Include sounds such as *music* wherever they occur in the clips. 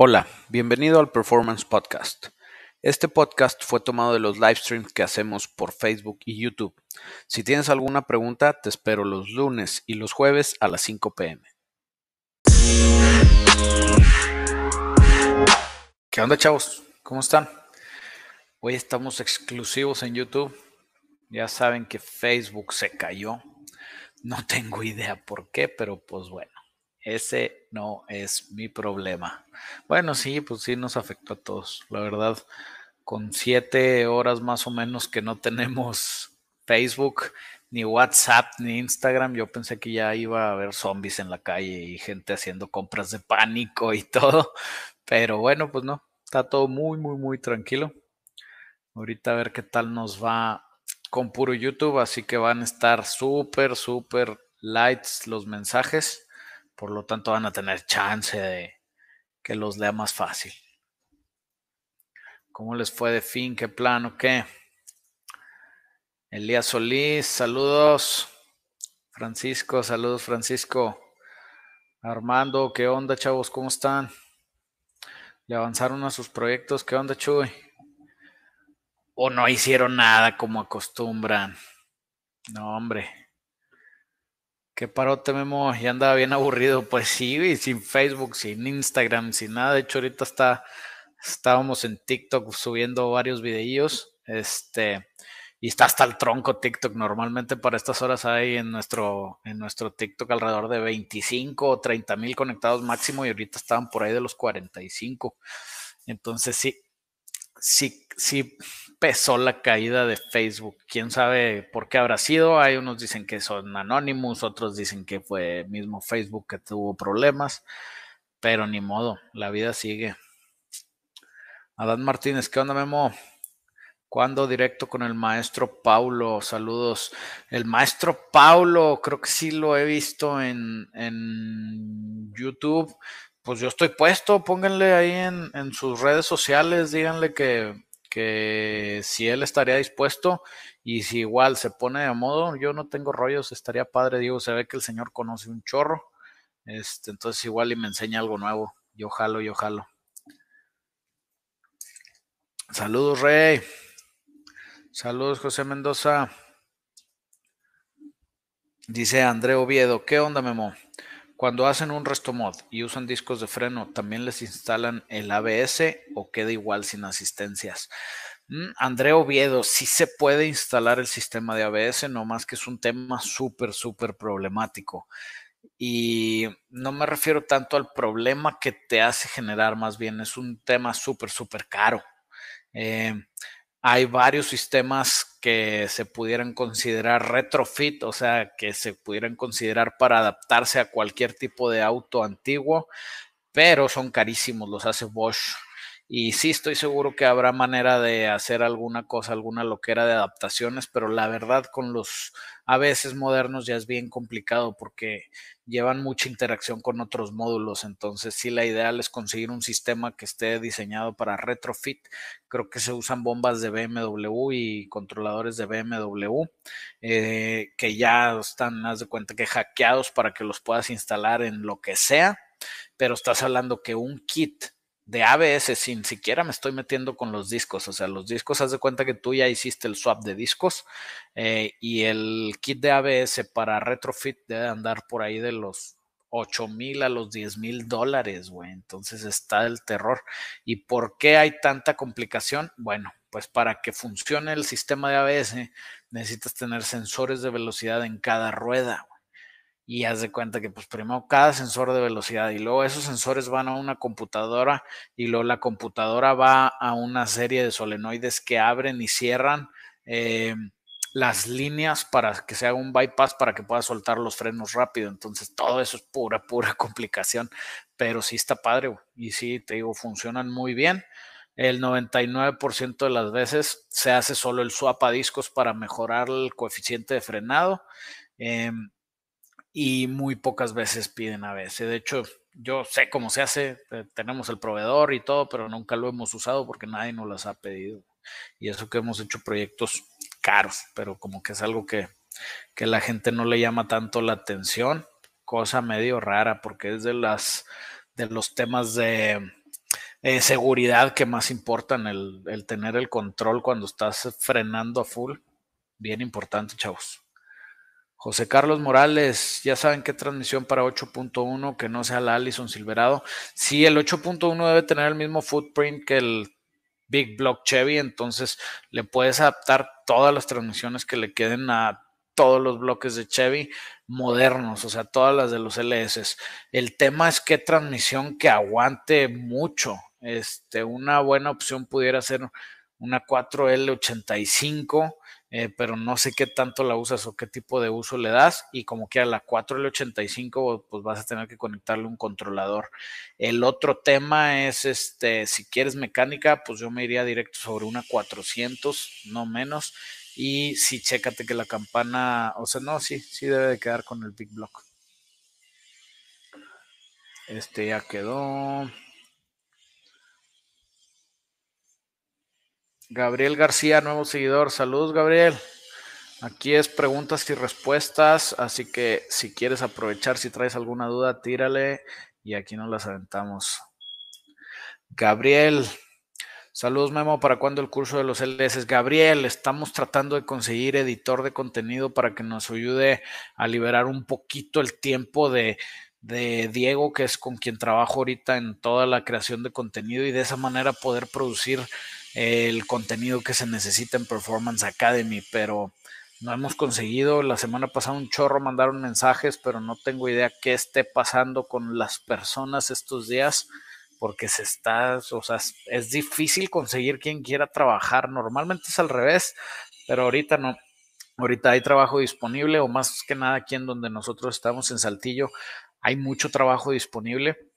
Hola, bienvenido al Performance Podcast. Este podcast fue tomado de los live streams que hacemos por Facebook y YouTube. Si tienes alguna pregunta, te espero los lunes y los jueves a las 5 pm. ¿Qué onda, chavos? ¿Cómo están? Hoy estamos exclusivos en YouTube. Ya saben que Facebook se cayó. No tengo idea por qué, pero pues bueno. Ese no es mi problema. Bueno, sí, pues sí nos afectó a todos. La verdad, con siete horas más o menos que no tenemos Facebook, ni WhatsApp, ni Instagram, yo pensé que ya iba a haber zombies en la calle y gente haciendo compras de pánico y *laughs* todo. Pero bueno, pues no, está todo muy, muy, muy tranquilo. Ahorita a ver qué tal nos va con puro YouTube, así que van a estar súper, súper lights los mensajes. Por lo tanto, van a tener chance de que los lea más fácil. ¿Cómo les fue de fin? ¿Qué plano? ¿Qué? Elías Solís, saludos. Francisco, saludos Francisco. Armando, ¿qué onda chavos? ¿Cómo están? ¿Le avanzaron a sus proyectos? ¿Qué onda Chuy? ¿O no hicieron nada como acostumbran? No, hombre. ¿Qué parote, Memo? Ya andaba bien aburrido. Pues sí, sin Facebook, sin Instagram, sin nada. De hecho, ahorita está, estábamos en TikTok subiendo varios videillos. Este, y está hasta el tronco TikTok. Normalmente para estas horas hay en nuestro, en nuestro TikTok alrededor de 25 o 30 mil conectados máximo y ahorita estaban por ahí de los 45. Entonces sí, sí, sí pesó la caída de Facebook. Quién sabe por qué habrá sido. Hay unos dicen que son anónimos, otros dicen que fue mismo Facebook que tuvo problemas, pero ni modo, la vida sigue. Adán Martínez, ¿qué onda, Memo? ¿Cuándo directo con el maestro Paulo? Saludos. El maestro Paulo, creo que sí lo he visto en, en YouTube. Pues yo estoy puesto, pónganle ahí en, en sus redes sociales, díganle que, que si él estaría dispuesto y si igual se pone de modo, yo no tengo rollos, estaría padre, digo, se ve que el señor conoce un chorro, este, entonces igual y me enseña algo nuevo, yo jalo, yo jalo. Saludos, Rey. Saludos, José Mendoza. Dice André Oviedo, ¿qué onda, Memo? Cuando hacen un resto mod y usan discos de freno, ¿también les instalan el ABS o queda igual sin asistencias? Mm, André Oviedo, sí se puede instalar el sistema de ABS, no más que es un tema súper, súper problemático. Y no me refiero tanto al problema que te hace generar, más bien es un tema súper, súper caro. Eh, hay varios sistemas que se pudieran considerar retrofit, o sea, que se pudieran considerar para adaptarse a cualquier tipo de auto antiguo, pero son carísimos, los hace Bosch. Y sí, estoy seguro que habrá manera de hacer alguna cosa, alguna loquera de adaptaciones, pero la verdad con los ABS modernos ya es bien complicado porque llevan mucha interacción con otros módulos. Entonces, sí, la ideal es conseguir un sistema que esté diseñado para retrofit. Creo que se usan bombas de BMW y controladores de BMW eh, que ya están, haz de cuenta que hackeados para que los puedas instalar en lo que sea. Pero estás hablando que un kit de ABS sin siquiera me estoy metiendo con los discos. O sea, los discos, haz de cuenta que tú ya hiciste el swap de discos eh, y el kit de ABS para retrofit debe andar por ahí de los 8 mil a los 10 mil dólares, güey. Entonces está el terror. ¿Y por qué hay tanta complicación? Bueno, pues para que funcione el sistema de ABS necesitas tener sensores de velocidad en cada rueda y haz de cuenta que pues primero cada sensor de velocidad y luego esos sensores van a una computadora y luego la computadora va a una serie de solenoides que abren y cierran eh, las líneas para que se haga un bypass para que pueda soltar los frenos rápido. Entonces todo eso es pura, pura *laughs* complicación, pero sí está padre y sí, te digo, funcionan muy bien. El 99% de las veces se hace solo el swap a discos para mejorar el coeficiente de frenado. Em, y muy pocas veces piden ABS. De hecho, yo sé cómo se hace, eh, tenemos el proveedor y todo, pero nunca lo hemos usado porque nadie nos las ha pedido. Y eso que hemos hecho proyectos caros, pero como que es algo que, que la gente no le llama tanto la atención, cosa medio rara porque es de las de los temas de eh, seguridad que más importan, el, el tener el control cuando estás frenando a full. Bien importante, chavos. José Carlos Morales, ya saben qué transmisión para 8.1 que no sea la Allison Silverado. Sí, el 8.1 debe tener el mismo footprint que el Big Block Chevy, entonces le puedes adaptar todas las transmisiones que le queden a todos los bloques de Chevy modernos, o sea, todas las de los LS. El tema es qué transmisión que aguante mucho. Este, una buena opción pudiera ser una 4L85, eh, pero no sé qué tanto la usas o qué tipo de uso le das. Y como que a la 4L85, pues vas a tener que conectarle un controlador. El otro tema es, este, si quieres mecánica, pues yo me iría directo sobre una 400, no menos y sí, chécate que la campana, o sea, no, sí, sí debe de quedar con el Big Block. Este ya quedó. Gabriel García, nuevo seguidor. Saludos, Gabriel. Aquí es preguntas y respuestas, así que si quieres aprovechar, si traes alguna duda, tírale y aquí nos las aventamos. Gabriel, Saludos Memo, ¿para cuándo el curso de los LS? Gabriel, estamos tratando de conseguir editor de contenido para que nos ayude a liberar un poquito el tiempo de, Diego, que es con quien trabajo ahorita en toda la creación de contenido y de esa manera poder producir el contenido que se necesita en Performance Academy, pero no hemos conseguido. La semana pasada un chorro mandaron mensajes, pero no tengo idea qué esté pasando con las personas estos días porque se está, o sea, es difícil conseguir quien quiera trabajar. Normalmente es al revés, pero ahorita no. Ahorita hay trabajo disponible, o más que nada aquí en donde nosotros estamos en Saltillo, hay mucho trabajo disponible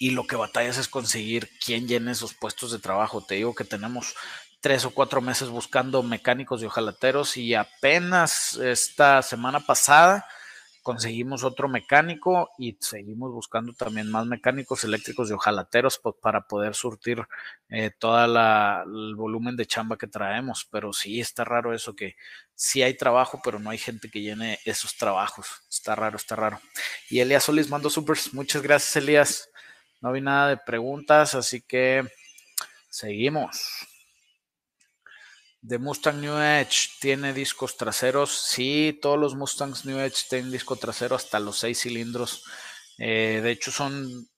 y lo que batallas es conseguir quien llene esos puestos de trabajo. Te digo que tenemos tres o cuatro meses buscando mecánicos y ojalateros y apenas esta semana pasada conseguimos otro mecánico y seguimos buscando también más mecánicos eléctricos y ojalateros para poder surtir eh, todo el volumen de chamba que traemos. Pero sí está raro eso que sí hay trabajo, pero no hay gente que llene esos trabajos. Está raro, está raro. Y Elías Solís mando supers. Muchas gracias, Elías. No vi nada de preguntas, así que seguimos. De Mustang New Edge tiene discos traseros. Sí, todos los Mustangs New Edge tienen disco trasero hasta los seis cilindros. Eh, de hecho, son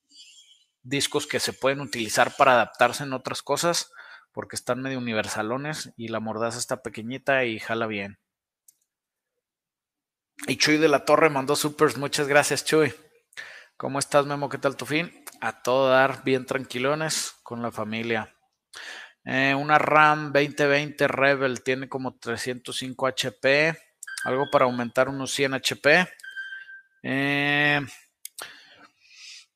discos que se pueden utilizar para adaptarse en otras cosas porque están medio universalones y la mordaza está pequeñita y jala bien. Y Chuy de la Torre mandó supers. Muchas gracias, Chuy. ¿Cómo estás, Memo? ¿Qué tal tu fin? A todo dar, bien tranquilones con la familia. Eh, una RAM 2020 Rebel tiene como 305 HP. Algo para aumentar unos 100 HP. Eh,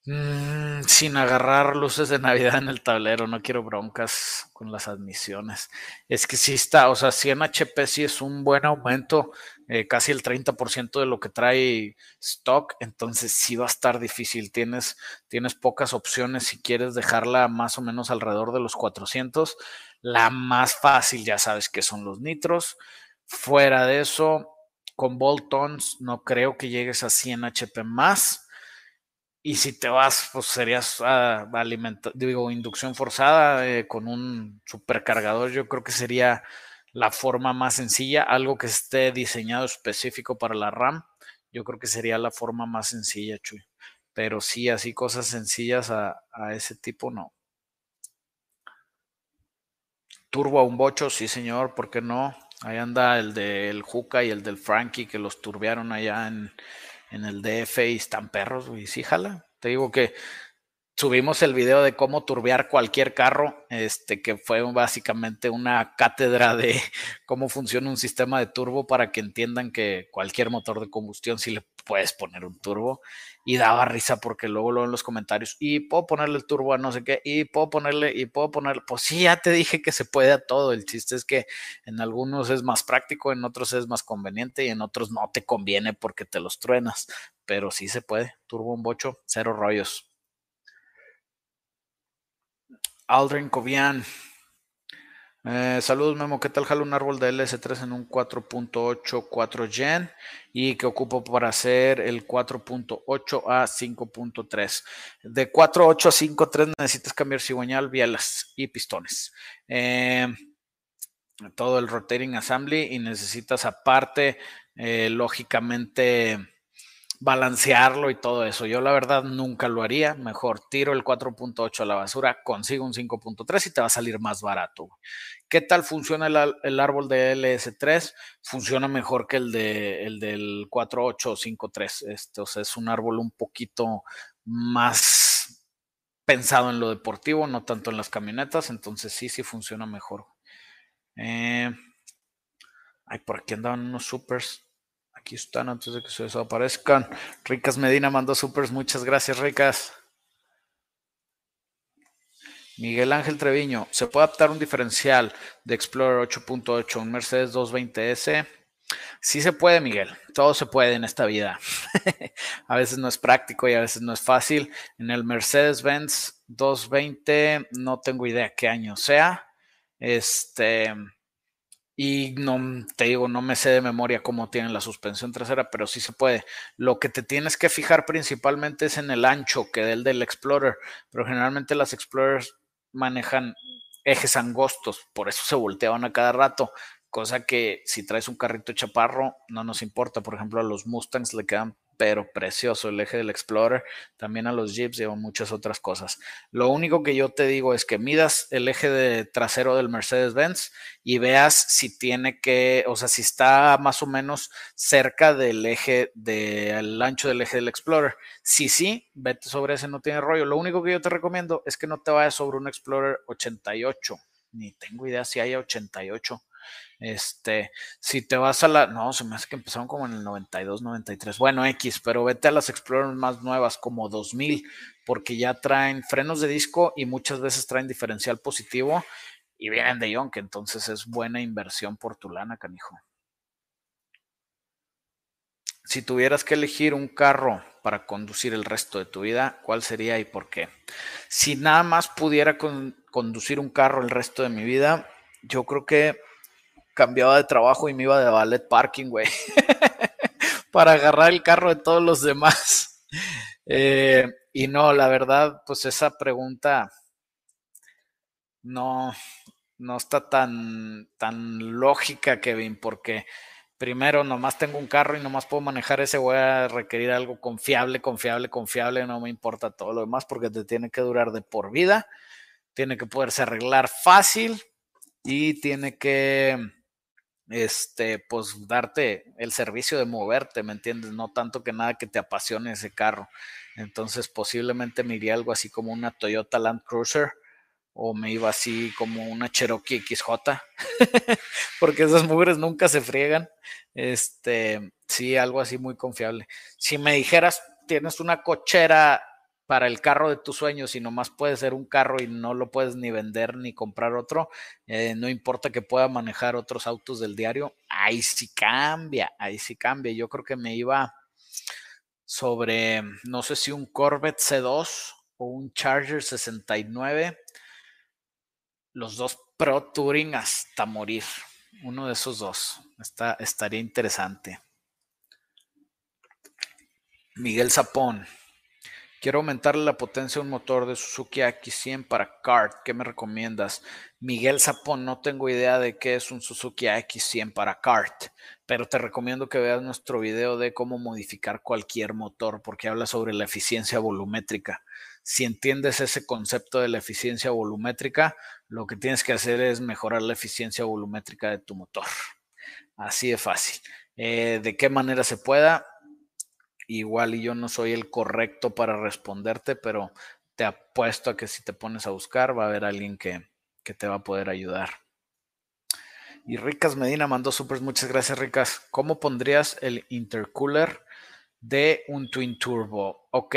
mm, sin agarrar luces de Navidad en el tablero, no quiero broncas con las admisiones. Es que sí está, o sea, 100 HP sí es un buen aumento, eh, casi el 30% de lo que trae stock, entonces sí va a estar difícil. Tienes, tienes pocas opciones si quieres dejarla más o menos alrededor de los 400. La más fácil, ya sabes que son los nitros. Fuera de eso, con Boltons no creo que llegues a 100 HP más y si te vas, pues serías a, digo, inducción forzada eh, con un supercargador. Yo creo que sería la forma más sencilla, algo que esté diseñado específico para la RAM. Yo creo que sería la forma más sencilla, Chuy. Pero sí, así cosas sencillas a, ese tipo, no. Turbo a un bocho, sí, señor, ¿por qué no? Ahí anda el del Juca y el del Frankie que los turbearon allá en, en el DF y están perros, güey. Sí, jala. Te digo que subimos el video de cómo turbear cualquier carro, este, que fue básicamente una cátedra de *laughs* cómo funciona un sistema de turbo para que entiendan que cualquier motor de combustión sí le puedes poner un turbo. Y daba risa porque luego lo en los comentarios, y puedo ponerle el turbo a no sé qué, y puedo ponerle, y puedo ponerle, pues sí, ya te dije que se puede a todo. El chiste es que en algunos es más práctico, en otros es más conveniente y en otros no te conviene porque te los truenas. Pero sí se puede. Turbo un bocho, cero rollos. Aldrin Cobian. Eh, saludos Memo, ¿qué tal jalo un árbol de LS3 en un 4.8 Gen y que ocupo para hacer el 4.8 a 5.3? De 4.8 a 5.3 necesitas cambiar cigüeñal, bielas y pistones. Eh, todo el rotating assembly y necesitas aparte, eh, lógicamente, balancearlo y todo eso. Yo la verdad nunca lo haría. Mejor tiro el 4.8 a la basura, consigo un 5.3 y te va a salir más barato. ¿Qué tal funciona el, árbol de LS3? Funciona mejor que el, de, el del 4.853. Este, o sea, es un árbol un poquito más pensado en lo deportivo, no tanto en las camionetas. Entonces sí, sí funciona mejor. Eh, ay, por aquí andaban unos supers. Aquí están antes de que se desaparezcan. Ricas Medina mandó supers. Muchas gracias, Ricas. Miguel Ángel Treviño, ¿se puede adaptar un diferencial de Explorer 8.8 un Mercedes 220S? Sí se puede, Miguel. Todo se puede en esta vida. *laughs* a veces no es práctico y a veces no es fácil. En el Mercedes-Benz 220 no tengo idea qué año sea. Este, y no te digo, no me sé de memoria cómo tienen la suspensión trasera, pero sí se puede. Lo que te tienes que fijar principalmente es en el ancho que del del Explorer, pero generalmente las Explorers manejan ejes angostos, por eso se volteaban a cada rato, cosa que si traes un carrito chaparro no nos importa. Por ejemplo, a los Mustangs le quedan pero precioso el eje del Explorer, también a los Jeeps llevan muchas otras cosas. Lo único que yo te digo es que midas el eje de trasero del Mercedes-Benz y veas si tiene que, o sea, si está más o menos cerca del eje del ancho del eje del Explorer. Si sí, vete sobre ese, no tiene rollo. Lo único que yo te recomiendo es que no te vayas sobre un Explorer 88, ni tengo idea si haya 88 este, si te vas a la, no, se me hace que empezaron como en el 92, 93. Bueno, X, pero vete a las Explorer más nuevas como 2000, porque ya traen frenos de disco y muchas veces traen diferencial positivo y vienen de Young, entonces es buena inversión por tu lana, canijo. Si tuvieras que elegir un carro para conducir el resto de tu vida, ¿cuál sería y por qué? Si nada más pudiera conducir un carro el resto de mi vida, yo creo que cambiaba de trabajo y me iba de ballet parking, güey, *laughs* para agarrar el carro de todos los demás. Eh, y no, la verdad, pues esa pregunta no, no está tan, tan lógica, Kevin, porque primero nomás tengo un carro y nomás puedo manejar ese, voy a requerir algo confiable, confiable, confiable, no me importa todo lo demás porque te tiene que durar de por vida, tiene que poderse arreglar fácil y tiene que este, pues darte el servicio de moverte, ¿me entiendes? No tanto que nada que te apasione ese carro. Entonces posiblemente me iría algo así como una Toyota Land Cruiser o me iba así como una Cherokee XJ, *laughs* porque esas mujeres nunca se friegan. Este, sí, algo así muy confiable. Si me dijeras, tienes una cochera para el carro de tus sueños y nomás puede ser un carro y no lo puedes ni vender ni comprar otro, eh, no importa que pueda manejar otros autos del diario, ahí sí cambia, ahí sí cambia. Yo creo que me iba sobre, no sé si un Corvette C2 o un Charger 69, los dos Pro Touring hasta morir, uno de esos dos, Está, estaría interesante. Miguel Zapón. Quiero aumentarle la potencia a un motor de Suzuki AX100 para kart. ¿Qué me recomiendas? Miguel Zapón, no tengo idea de qué es un Suzuki AX100 para kart, pero te recomiendo que veas nuestro video de cómo modificar cualquier motor porque habla sobre la eficiencia volumétrica. Si entiendes ese concepto de la eficiencia volumétrica, lo que tienes que hacer es mejorar la eficiencia volumétrica de tu motor. Así de fácil. Eh, ¿De qué manera se pueda? Igual y yo no soy el correcto para responderte, pero te apuesto a que si te pones a buscar va a haber alguien que, te va a poder ayudar. Y Ricas Medina mandó súper, muchas gracias Ricas. ¿Cómo pondrías el intercooler de un Twin Turbo? Ok,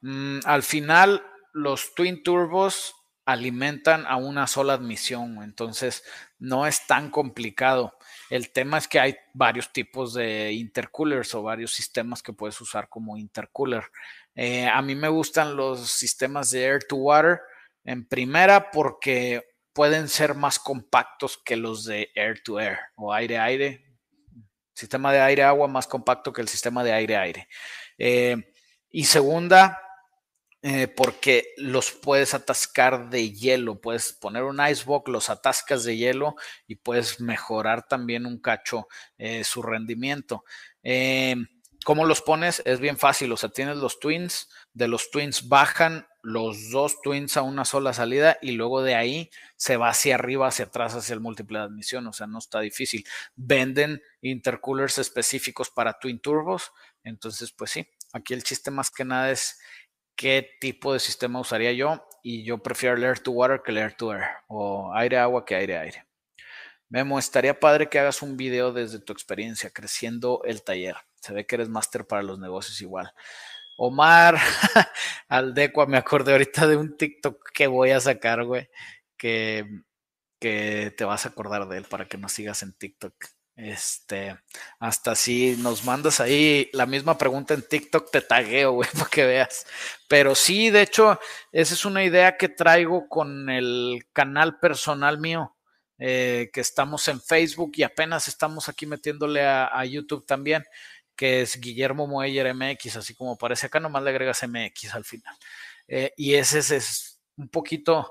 mm, al final los Twin Turbos alimentan a una sola admisión, entonces no es tan complicado. El tema es que hay varios tipos de intercoolers o varios sistemas que puedes usar como intercooler. Eh, a mí me gustan los sistemas de air to water en primera porque pueden ser más compactos que los de air to air o aire aire. Sistema de aire agua más compacto que el sistema de aire aire. Eh, y segunda, eh, porque los puedes atascar de hielo, puedes poner un icebox, los atascas de hielo y puedes mejorar también un cacho eh, su rendimiento. Eh, ¿Cómo los pones? Es bien fácil, o sea, tienes los twins, de los twins bajan los dos twins a una sola salida y luego de ahí se va hacia arriba, hacia atrás, hacia el múltiple de admisión, o sea, no está difícil. Venden intercoolers específicos para twin turbos, entonces, pues sí, aquí el chiste más que nada es qué tipo de sistema usaría yo y yo prefiero air to water que air to air o aire agua que aire aire. Memo, estaría padre que hagas un video desde tu experiencia creciendo el taller. Se ve que eres máster para los negocios igual. Omar *laughs* Aldecua, me acordé ahorita de un TikTok que voy a sacar, güey, que, que te vas a acordar de él para que nos sigas en TikTok. Este, hasta si nos mandas ahí la misma pregunta en TikTok, te tagueo, güey, *laughs* para que veas. Pero sí, de hecho, esa es una idea que traigo con el canal personal mío, eh, que estamos en Facebook y apenas estamos aquí metiéndole a, YouTube también, que es Guillermo Moeller MX, así como parece acá, nomás le agregas MX al final. Eh, y ese es un poquito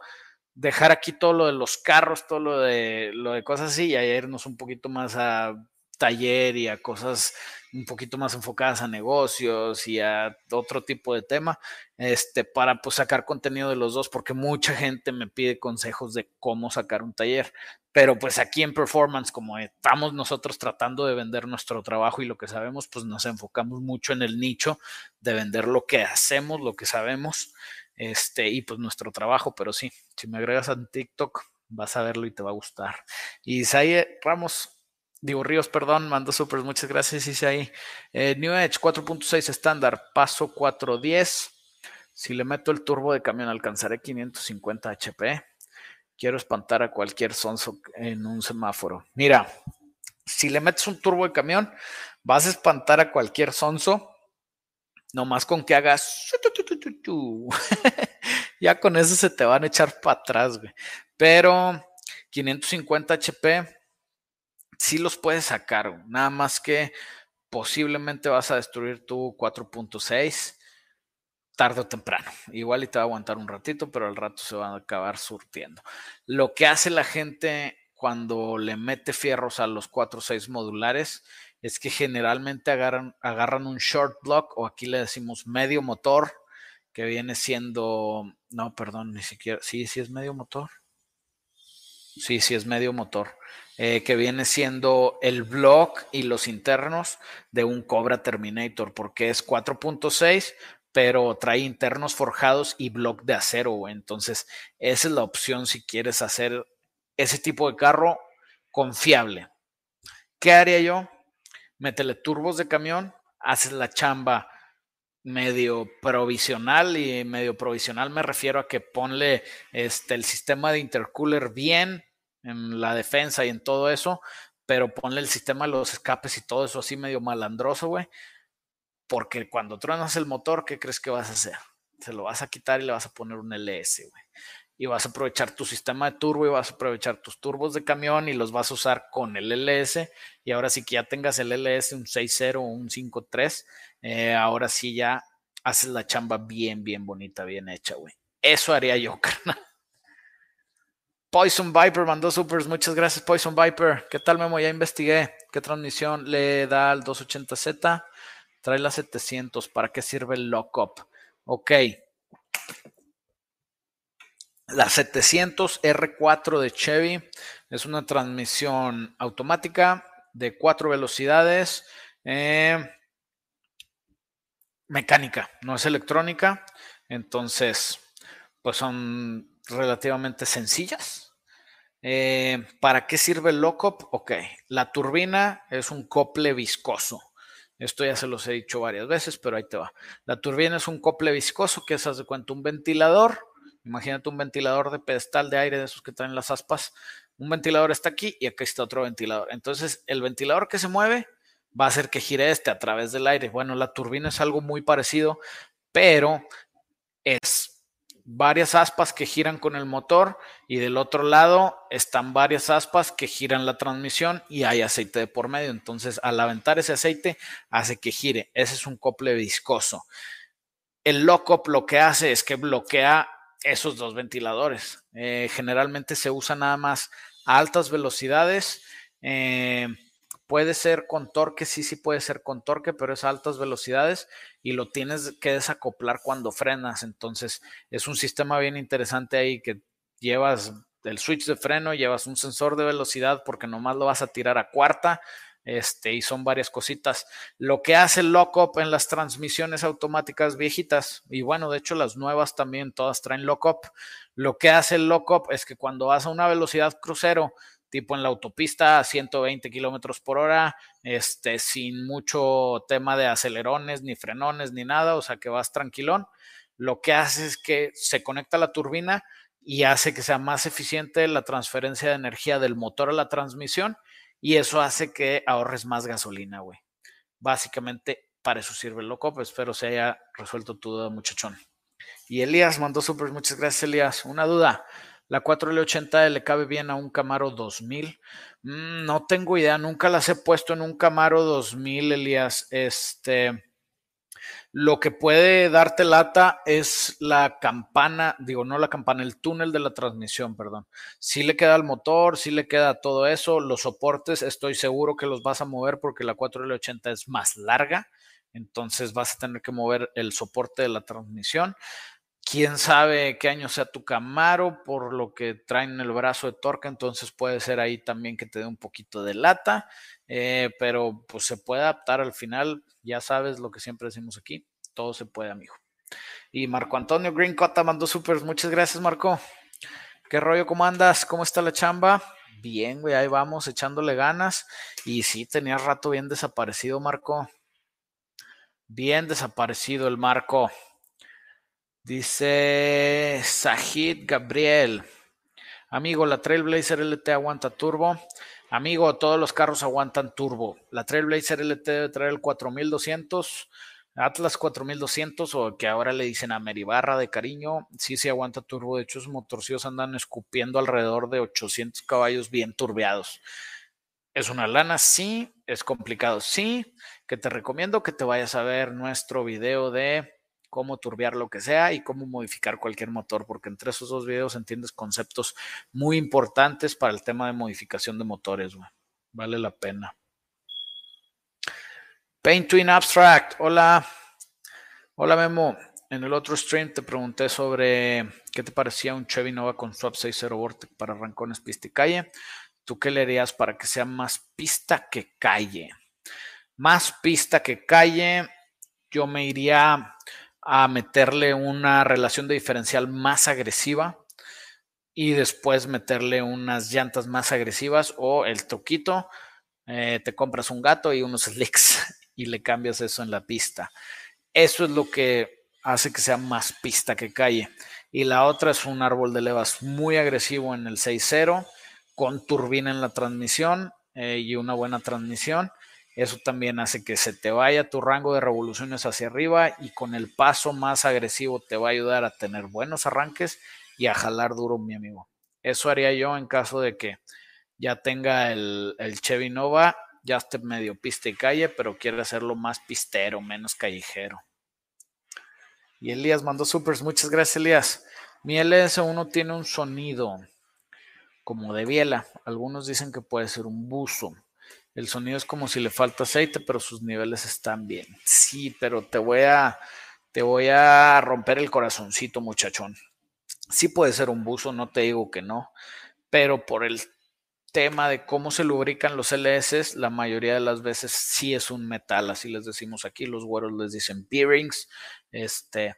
dejar aquí todo lo de los carros, todo lo de, lo de cosas así y irnos un poquito más a taller y a cosas un poquito más enfocadas a negocios y a otro tipo de tema, este, para pues sacar contenido de los dos, porque mucha gente me pide consejos de cómo sacar un taller, pero pues aquí en Performance, como estamos nosotros tratando de vender nuestro trabajo y lo que sabemos, pues nos enfocamos mucho en el nicho de vender lo que hacemos, lo que sabemos, este, y pues nuestro trabajo, pero sí, si me agregas a TikTok, vas a verlo y te va a gustar. Y Isaí Ramos, digo Ríos, perdón, mando super, muchas gracias Isaí. Eh, New Edge 4.6 estándar, paso 410. Si le meto el turbo de camión, alcanzaré 550 HP. Quiero espantar a cualquier sonso en un semáforo. Mira, si le metes un turbo de camión, vas a espantar a cualquier sonso Nomás con que hagas. *laughs* ya con eso se te van a echar para atrás, güey. Pero 550 HP sí los puedes sacar, nada más que posiblemente vas a destruir tu 4.6 tarde o temprano. Igual y te va a aguantar un ratito, pero al rato se va a acabar surtiendo. Lo que hace la gente cuando le mete fierros a los 4.6 modulares es que generalmente agarran, agarran un short block o aquí le decimos medio motor, que viene siendo, no, perdón, ni siquiera, sí, sí es medio motor. Sí, sí es medio motor. Eh, que viene siendo el block y los internos de un Cobra Terminator, porque es 4.6, pero trae internos forjados y block de acero. Entonces, esa es la opción si quieres hacer ese tipo de carro confiable. ¿Qué haría yo? Métele turbos de camión, haces la chamba medio provisional y medio provisional me refiero a que ponle este, el sistema de intercooler bien en la defensa y en todo eso, pero ponle el sistema de los escapes y todo eso así medio malandroso, güey. Porque cuando truenas el motor, ¿qué crees que vas a hacer? Se lo vas a quitar y le vas a poner un LS, güey y vas a aprovechar tu sistema de turbo y vas a aprovechar tus turbos de camión y los vas a usar con el LS y ahora sí que ya tengas el LS un 6.0 o un 5.3, eh, ahora sí ya haces la chamba bien, bien bonita, bien hecha, güey. Eso haría yo, *laughs* carnal. Poison Viper mandó supers, muchas gracias Poison Viper. ¿Qué tal Memo? Ya investigué qué transmisión le da al 280Z. Trae la 700, ¿para qué sirve el lockup? Ok, la 700 R4 de Chevy es una transmisión automática de cuatro velocidades, eh, mecánica, no es electrónica, entonces pues son relativamente sencillas. Eh, ¿Para qué sirve el lockup? Ok, la turbina es un cople viscoso. Esto ya se los he dicho varias veces, pero ahí te va. La turbina es un cople viscoso que haz de cuenta, un ventilador Imagínate un ventilador de pedestal de aire de esos que traen las aspas. Un ventilador está aquí y aquí está otro ventilador. Entonces, el ventilador que se mueve va a hacer que gire este a través del aire. Bueno, la turbina es algo muy parecido, pero es varias aspas que giran con el motor y del otro lado están varias aspas que giran la transmisión y hay aceite de por medio. Entonces, al aventar ese aceite, hace que gire. Ese es un cople viscoso. El lockup lo que hace es que bloquea esos dos ventiladores. Eh, generalmente se usa nada más a altas velocidades. Eh, puede ser con torque, sí, sí puede ser con torque, pero es a altas velocidades y lo tienes que desacoplar cuando frenas. Entonces es un sistema bien interesante ahí que llevas el switch de freno, llevas un sensor de velocidad porque nomás lo vas a tirar a cuarta. Este, y son varias cositas. Lo que hace el lockup en las transmisiones automáticas viejitas, y bueno, de hecho las nuevas también todas traen lockup. Lo que hace el lockup es que cuando vas a una velocidad crucero, tipo en la autopista a 120 kilómetros por hora, este, sin mucho tema de acelerones, ni frenones, ni nada, o sea que vas tranquilón. Lo que hace es que se conecta la turbina y hace que sea más eficiente la transferencia de energía del motor a la transmisión y eso hace que ahorres más gasolina, güey. Básicamente para eso sirve el loco, pues espero se haya resuelto tu duda, muchachón. Y Elías mandó súper, muchas gracias, Elías. Una duda. La 4L80 le cabe bien a un Camaro 2000. Mm, no tengo idea, nunca las he puesto en un Camaro 2000, Elías. Este, lo que puede darte lata es la campana, digo, no la campana, el túnel de la transmisión, perdón. Si le queda al motor, si le queda todo eso, los soportes, estoy seguro que los vas a mover porque la 4L80 es más larga, entonces vas a tener que mover el soporte de la transmisión quién sabe qué año sea tu Camaro, por lo que traen el brazo de torque, entonces puede ser ahí también que te dé un poquito de lata, eh, pero pues se puede adaptar al final, ya sabes lo que siempre decimos aquí, todo se puede, amigo. Y Marco Antonio Green Cota mandó súper, muchas gracias, Marco. ¿Qué rollo? ¿Cómo andas? ¿Cómo está la chamba? Bien, güey, ahí vamos, echándole ganas. Y sí, tenía rato bien desaparecido, Marco. Bien desaparecido el Marco. Dice Sajid Gabriel. Amigo, la Trailblazer LT aguanta turbo. Amigo, todos los carros aguantan turbo. La Trailblazer LT debe traer el 4200, Atlas 4200 o que ahora le dicen a Meribarra de cariño. Sí, sí aguanta turbo. De hecho, esos motorcillos andan escupiendo alrededor de 800 caballos bien turbeados. ¿Es una lana? Sí. ¿Es complicado? Sí. Que te recomiendo que te vayas a ver nuestro video de cómo turbiar lo que sea y cómo modificar cualquier motor, porque entre esos dos videos entiendes conceptos muy importantes para el tema de modificación de motores. Vale la pena. Paint Twin Abstract, hola. Hola Memo. En el otro stream te pregunté sobre qué te parecía un Chevy Nova con Swap 6.0 Vortex para rancones, pista y calle. ¿Tú qué le harías para que sea más pista que calle? Más pista que calle, yo me iría a meterle una relación de diferencial más agresiva y después meterle unas llantas más agresivas o el truquito, eh, te compras un gato y unos *laughs* slicks y le cambias eso en la pista. Eso es lo que hace que sea más pista que calle. Y la otra es un árbol de levas muy agresivo en el 6.0 con turbina en la transmisión eh, y una buena transmisión eso también hace que se te vaya tu rango de revoluciones hacia arriba y con el paso más agresivo te va a ayudar a tener buenos arranques y a jalar duro, mi amigo. Eso haría yo en caso de que ya tenga el, Chevy Nova, ya esté medio pista y calle, pero quiere hacerlo más pistero, menos callejero. Y Elías mandó supers. Muchas gracias, Elías. Mi LS1 tiene un sonido como de biela. Algunos dicen que puede ser un buzo. El sonido es como si le falta aceite, pero sus niveles están bien. Sí, pero te voy a, te voy a romper el corazoncito, muchachón. Sí puede ser un buzo, no te digo que no, pero por el tema de cómo se lubrican los LS, la mayoría de las veces sí es un metal, así les decimos aquí, los güeros les dicen bearings, este,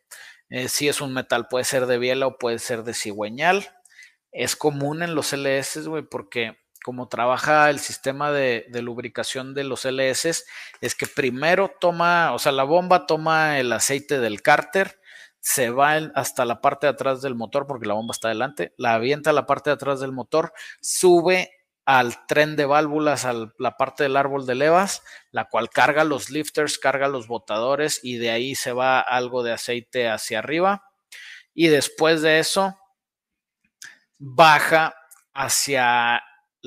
eh, sí es un metal, puede ser de biela o puede ser de cigüeñal. Es común en los LS, güey, porque como trabaja el sistema de, lubricación de los LS, es que primero toma, o sea, la bomba toma el aceite del cárter, se va hasta la parte de atrás del motor, porque la bomba está adelante, la avienta a la parte de atrás del motor, sube al tren de válvulas, a la parte del árbol de levas, la cual carga los lifters, carga los botadores y de ahí se va algo de aceite hacia arriba. Y después de eso baja hacia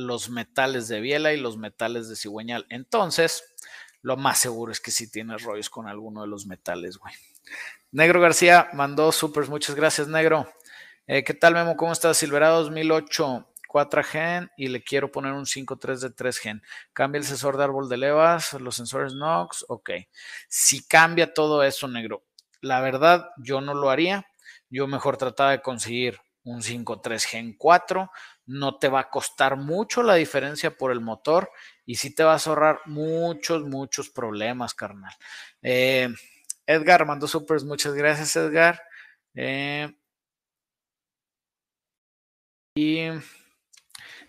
los metales de biela y los metales de cigüeñal. Entonces, lo más seguro es que sí tienes rollos con alguno de los metales, güey. Negro García mandó supers, muchas gracias, Negro. Eh, ¿Qué tal, Memo? ¿Cómo estás? Silverado 2008, 4 gen y le quiero poner un 5.3 de 3 gen. Cambia el sensor de árbol de levas, los sensores NOx, ok. Si cambia todo eso, negro, la verdad yo no lo haría. Yo mejor trataba de conseguir un 5.3 Gen 4. No te va a costar mucho la diferencia por el motor y sí te vas a ahorrar muchos, muchos problemas, carnal. Eh, Edgar mandó supers. Muchas gracias, Edgar. Eh, y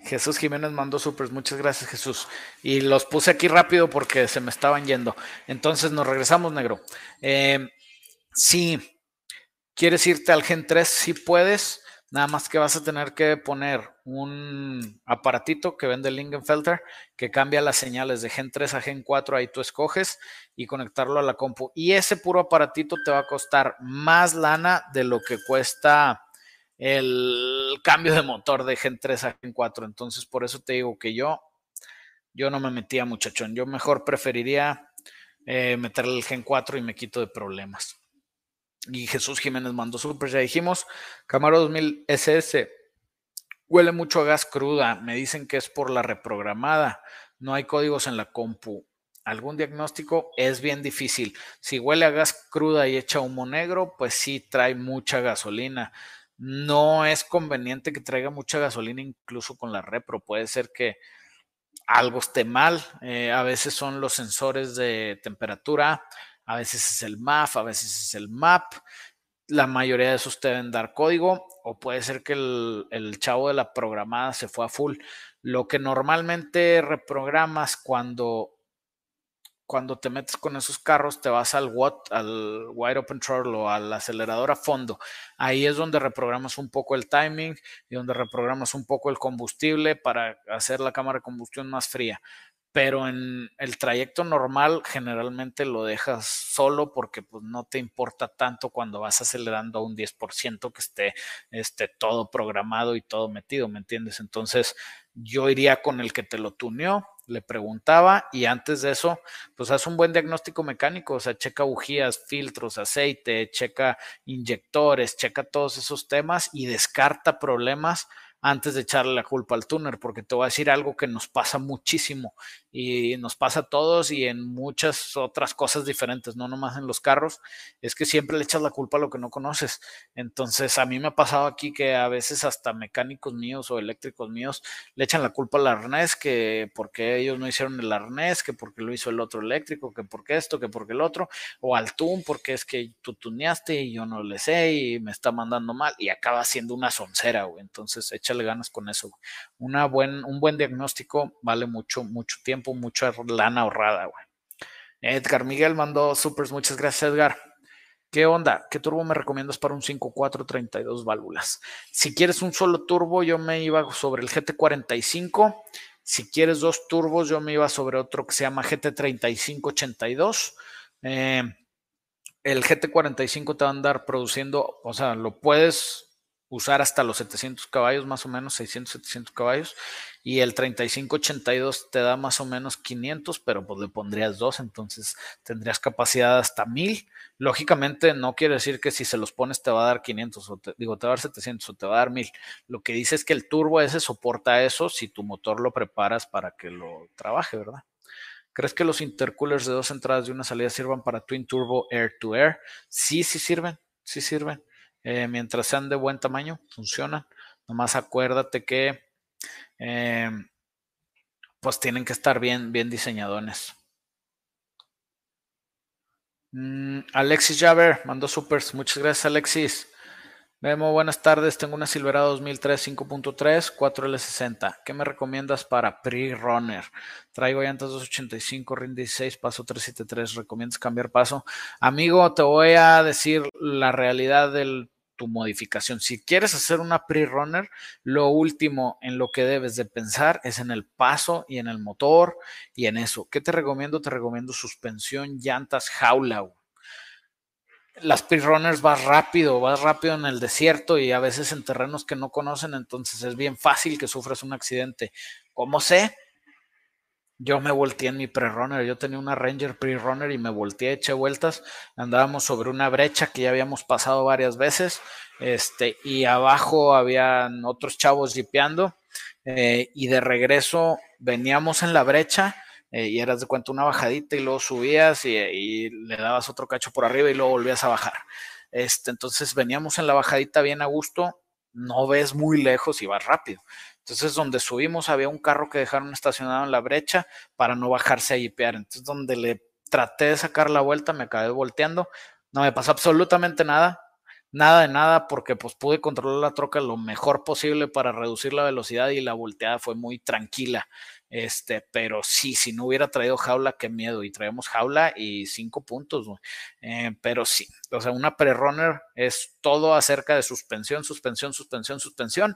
Jesús Jiménez mandó supers. Muchas gracias, Jesús. Y los puse aquí rápido porque se me estaban yendo. Entonces nos regresamos, negro. Eh, si quieres irte al Gen 3, si puedes. Nada más que vas a tener que poner un aparatito que vende Lingenfelter que cambia las señales de Gen 3 a Gen 4, ahí tú escoges y conectarlo a la compu. Y ese puro aparatito te va a costar más lana de lo que cuesta el cambio de motor de Gen 3 a Gen 4. Entonces, por eso te digo que yo, yo no me metía muchachón. Yo mejor preferiría eh, meterle el Gen 4 y me quito de problemas. Y Jesús Jiménez mandó super, ya dijimos. Camaro 2000 SS. Huele mucho a gas cruda. Me dicen que es por la reprogramada. No hay códigos en la compu. ¿Algún diagnóstico? Es bien difícil. Si huele a gas cruda y echa humo negro, pues sí trae mucha gasolina. No es conveniente que traiga mucha gasolina incluso con la repro. Puede ser que algo esté mal. Eh, a veces son los sensores de temperatura a veces es el MAF, a veces es el MAP. La mayoría de esos te deben dar código o puede ser que el, el chavo de la programada se fue a full. Lo que normalmente reprogramas cuando cuando te metes con esos carros, te vas al WOT, al Wide Open Throttle o al acelerador a fondo. Ahí es donde reprogramas un poco el timing y donde reprogramas un poco el combustible para hacer la cámara de combustión más fría pero en el trayecto normal generalmente lo dejas solo porque pues, no te importa tanto cuando vas acelerando a un 10% que esté, esté todo programado y todo metido, ¿me entiendes? Entonces yo iría con el que te lo tuneó, le preguntaba y antes de eso, pues haz un buen diagnóstico mecánico, o sea, checa bujías, filtros, aceite, checa inyectores, checa todos esos temas y descarta problemas antes de echarle la culpa al tuner, porque te voy a decir algo que nos pasa muchísimo y nos pasa a todos y en muchas otras cosas diferentes, no nomás en los carros, es que siempre le echas la culpa a lo que no conoces. Entonces, a mí me ha pasado aquí que a veces hasta mecánicos míos o eléctricos míos le echan la culpa al arnés, que porque ellos no hicieron el arnés, que porque lo hizo el otro eléctrico, que porque esto, que porque el otro, o al tun, porque es que tú tuneaste y yo no le sé y me está mandando mal y acaba siendo una soncera, güey. Entonces, echa le ganas con eso. Una buen, un buen diagnóstico vale mucho, mucho tiempo, mucha lana ahorrada, güey. Edgar Miguel mandó supers, muchas gracias, Edgar. ¿Qué onda? ¿Qué turbo me recomiendas para un 5432 válvulas? Si quieres un solo turbo, yo me iba sobre el GT45. Si quieres dos turbos, yo me iba sobre otro que se llama GT3582. Eh, el GT45 te va a andar produciendo, o sea, lo puedes usar hasta los 700 caballos, más o menos 600, 700 caballos, y el 3582 te da más o menos 500, pero pues le pondrías dos, entonces tendrías capacidad hasta 1000. Lógicamente no quiere decir que si se los pones te va a dar 500, o te, digo, te va a dar 700 o te va a dar 1000. Lo que dice es que el turbo ese soporta eso si tu motor lo preparas para que lo trabaje, ¿verdad? ¿Crees que los intercoolers de dos entradas y una salida sirvan para Twin Turbo Air to Air? Sí, sí sirven, sí sirven. Eh, mientras sean de buen tamaño, funcionan. Nomás acuérdate que eh, pues tienen que estar bien, bien diseñadones. Mm, Alexis Javer mandó supers. Muchas gracias, Alexis. Memo, buenas tardes. Tengo una Silverado 2003 5.3 4L60. ¿Qué me recomiendas para pre-runner? Traigo llantas 285, RIN 16, paso 373. ¿Recomiendas cambiar paso? Amigo, te voy a decir la realidad de tu modificación. Si quieres hacer una pre-runner, lo último en lo que debes de pensar es en el paso y en el motor y en eso. ¿Qué te recomiendo? Te recomiendo suspensión, llantas, jaula las pre-runners vas rápido, vas rápido en el desierto y a veces en terrenos que no conocen, entonces es bien fácil que sufras un accidente. ¿Cómo sé? Yo me volteé en mi pre-runner, yo tenía una Ranger pre-runner y me volteé, eché vueltas, andábamos sobre una brecha que ya habíamos pasado varias veces, este, y abajo habían otros chavos jipeando, eh, y de regreso veníamos en la brecha, eh, y eras de cuenta una bajadita y luego subías y, le dabas otro cacho por arriba y luego volvías a bajar. Este, entonces veníamos en la bajadita bien a gusto, no ves muy lejos y vas rápido. Entonces, donde subimos había un carro que dejaron estacionado en la brecha para no bajarse a hipear. Entonces, donde le traté de sacar la vuelta, me acabé volteando. No me pasó absolutamente nada, nada de nada, porque pues pude controlar la troca lo mejor posible para reducir la velocidad y la volteada fue muy tranquila. Este, pero sí, si no hubiera traído jaula, qué miedo. Y traemos jaula y cinco puntos, eh, pero sí, o sea, una pre-runner es todo acerca de suspensión, suspensión, suspensión, suspensión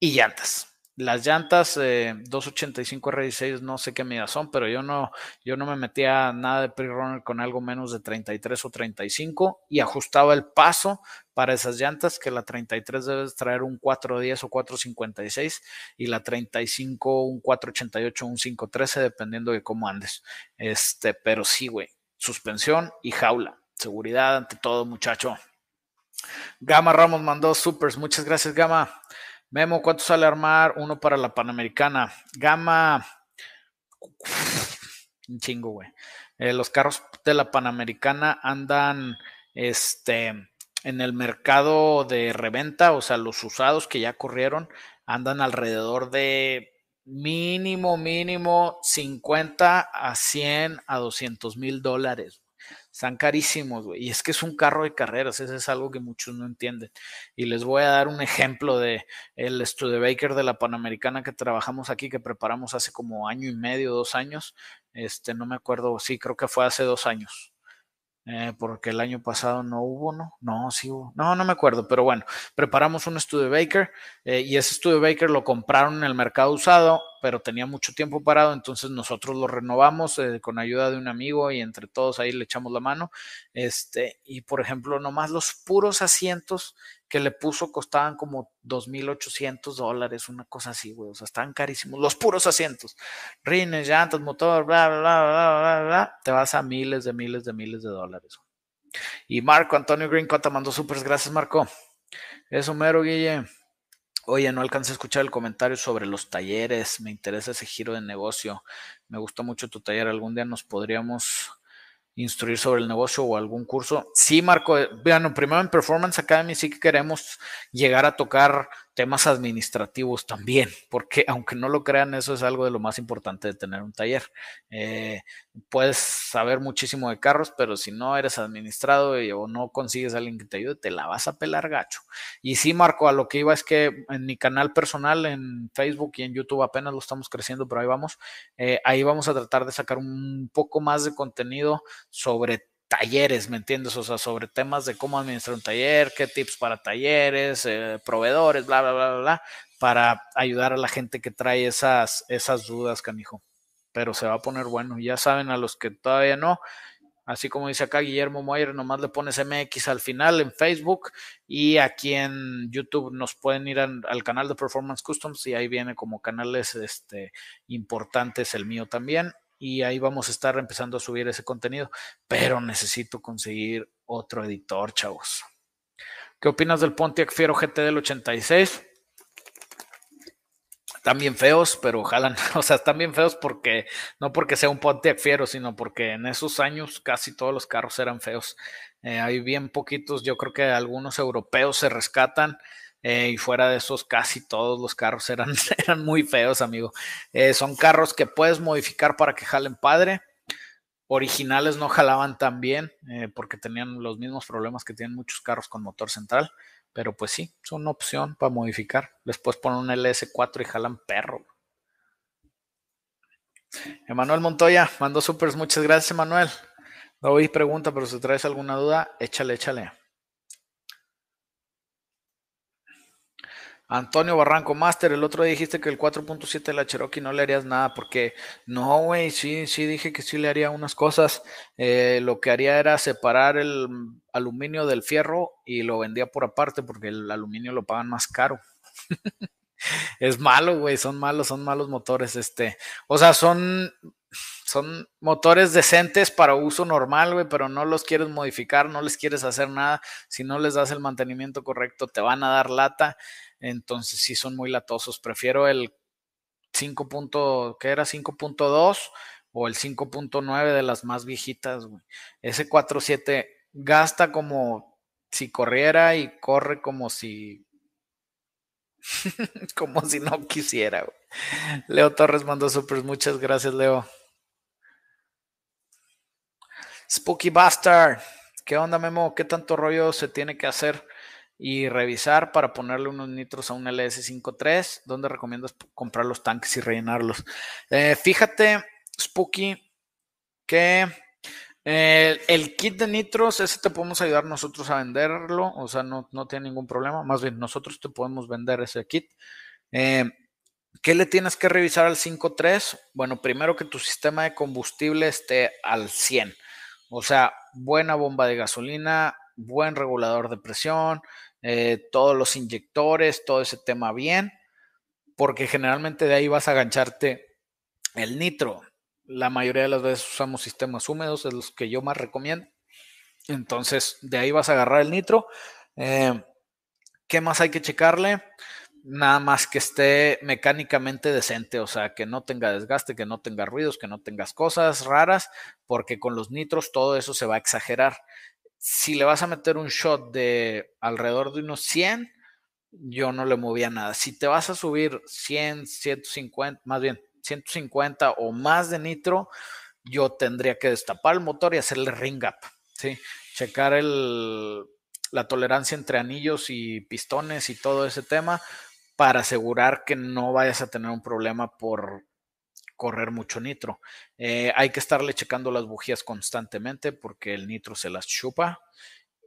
y llantas. Las llantas 285 R16 no sé qué medidas son, pero yo no, yo no me metía nada de pre-runner con algo menos de 33 o 35 y ajustaba el paso para esas llantas, que la 33 debes traer un 410 o 456 y la 35 un 488 o un 513 dependiendo de cómo andes. Este, pero sí, güey, suspensión y jaula. Seguridad ante todo, muchacho. Gama Ramos mandó supers. Muchas gracias, Gama. Memo, ¿cuánto sale armar uno para la Panamericana? Gama. Un chingo, güey. Eh, los carros de la Panamericana andan este, en el mercado de reventa, o sea, los usados que ya corrieron, andan alrededor de mínimo, mínimo 50 a 100 a 200 mil dólares. Están carísimos, güey. Y es que es un carro de carreras, eso es algo que muchos no entienden. Y les voy a dar un ejemplo de el Studebaker de la Panamericana que trabajamos aquí, que preparamos hace como año y medio, dos años. Este, no me acuerdo, sí, creo que fue hace dos años. Eh, porque el año pasado no hubo, ¿no? No, sí hubo. No, no me acuerdo, pero bueno, preparamos un Studebaker eh, y ese Studebaker lo compraron en el mercado usado, pero tenía mucho tiempo parado, entonces nosotros lo renovamos eh, con ayuda de un amigo y entre todos ahí le echamos la mano. Este, y por ejemplo, nomás los puros asientos que le puso costaban como 2.800 dólares, una cosa así, güey. O sea, estaban carísimos. Los puros asientos. Rines, llantas, motor, bla, bla, bla, bla, bla, bla. Te vas a miles de miles de miles de dólares. Y Marco Antonio Green te mandó súper. Gracias, Marco. Eso mero, Guille. Oye, no alcancé a escuchar el comentario sobre los talleres. Me interesa ese giro de negocio. Me gustó mucho tu taller. Algún día nos podríamos instruir sobre el negocio o algún curso. Sí, Marco, bueno, primero en Performance Academy sí que queremos llegar a tocar temas administrativos también, porque aunque no lo crean, eso es algo de lo más importante de tener un taller. Eh, puedes saber muchísimo de carros, pero si no eres administrado o no consigues alguien que te ayude, te la vas a pelar gacho. Y sí, Marco, a lo que iba es que en mi canal personal, en Facebook y en YouTube apenas lo estamos creciendo, pero ahí vamos, eh, ahí vamos a tratar de sacar un poco más de contenido sobre talleres, ¿me entiendes? O sea, sobre temas de cómo administrar un taller, qué tips para talleres, eh, proveedores, bla, bla, bla, bla, para ayudar a la gente que trae esas, esas dudas, canijo. Pero se va a poner bueno. Ya saben, a los que todavía no, así como dice acá Guillermo Moyer, nomás le pones MX al final en Facebook y aquí en YouTube nos pueden ir al canal de Performance Customs y ahí viene como canales este, importantes el mío también y ahí vamos a estar empezando a subir ese contenido, pero necesito conseguir otro editor, chavos. ¿Qué opinas del Pontiac Fiero GT del 86? Están bien feos, pero ojalá, *laughs* o sea, están bien feos porque, no porque sea un Pontiac Fiero, sino porque en esos años casi todos los carros eran feos. Eh, hay bien poquitos, yo creo que algunos europeos se rescatan eh, y fuera de esos, casi todos los carros eran, *laughs* eran muy feos, amigo. Eh, son carros que puedes modificar para que jalen padre. Originales no jalaban tan bien eh, porque tenían los mismos problemas que tienen muchos carros con motor central. Pero pues sí, son una opción para modificar. Les puedes poner un LS4 y jalan perro. Emanuel Montoya mandó supers. Muchas gracias, Emanuel. No oí pregunta, pero si traes alguna duda, échale, échale. Antonio Barranco Master, el otro dijiste que el 4.7 de la Cherokee no le harías nada, porque no, güey, sí, sí dije que sí le haría unas cosas. Eh, lo que haría era separar el aluminio del fierro y lo vendía por aparte, porque el aluminio lo pagan más caro. *laughs* es malo, güey, son malos, son malos motores, este. O sea, son son motores decentes para uso normal, güey, pero no los quieres modificar, no les quieres hacer nada. Si no les das el mantenimiento correcto, te van a dar lata. Entonces sí son muy latosos. Prefiero el 5. ¿qué era? 5.2 o el 5.9 de las más viejitas, güey. Ese 4.7 gasta como si corriera y corre como si *laughs* como si no quisiera. Güey. Leo Torres mandó super, muchas gracias, Leo. Spooky Bastard. ¿Qué onda, Memo? ¿Qué tanto rollo se tiene que hacer y revisar para ponerle unos nitros a un LS53? ¿Dónde recomiendas comprar los tanques y rellenarlos? Eh, fíjate, Spooky, que eh, el kit de nitros, ese te podemos ayudar nosotros a venderlo, o sea, no, tiene ningún problema. Más bien, nosotros te podemos vender ese kit. Eh, ¿Qué le tienes que revisar al 5.3? Bueno, primero que tu sistema de combustible esté al 100. O sea, buena bomba de gasolina, buen regulador de presión, eh, todos los inyectores, todo ese tema bien, porque generalmente de ahí vas a agancharte el nitro. La mayoría de las veces usamos sistemas húmedos, es los que yo más recomiendo. Entonces, de ahí vas a agarrar el nitro. Eh, ¿Qué más hay que checarle? nada más que esté mecánicamente decente, o sea, que no tenga desgaste, que no tenga ruidos, que no tengas cosas raras, porque con los nitros todo eso se va a exagerar. Si le vas a meter un shot de alrededor de unos 100, yo no le movía nada. Si te vas a subir 100, 150, más bien 150 o más de nitro, yo tendría que destapar el motor y hacerle ring up, ¿sí? Checar el, la tolerancia entre anillos y pistones y todo ese tema para asegurar que no vayas a tener un problema por correr mucho nitro. Eh, hay que estarle checando las bujías constantemente porque el nitro se las chupa.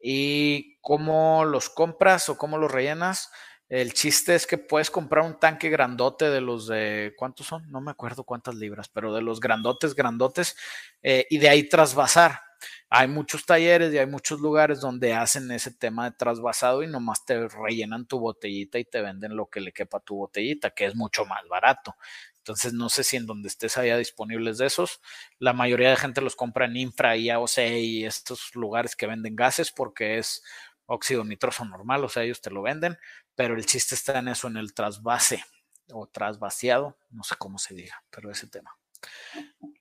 ¿Y cómo los compras o cómo los rellenas? El chiste es que puedes comprar un tanque grandote de los de, ¿cuántos son? No me acuerdo cuántas libras, pero de los grandotes, grandotes, eh, y de ahí trasvasar. Hay muchos talleres y hay muchos lugares donde hacen ese tema de trasvasado y nomás te rellenan tu botellita y te venden lo que le quepa a tu botellita, que es mucho más barato. Entonces, no sé si en donde estés haya disponibles de esos. La mayoría de gente los compra en Infra y AOC y estos lugares que venden gases porque es óxido nitroso normal, o sea, ellos te lo venden, pero el chiste está en eso, en el trasvase o trasvaciado, no sé cómo se diga, pero ese tema.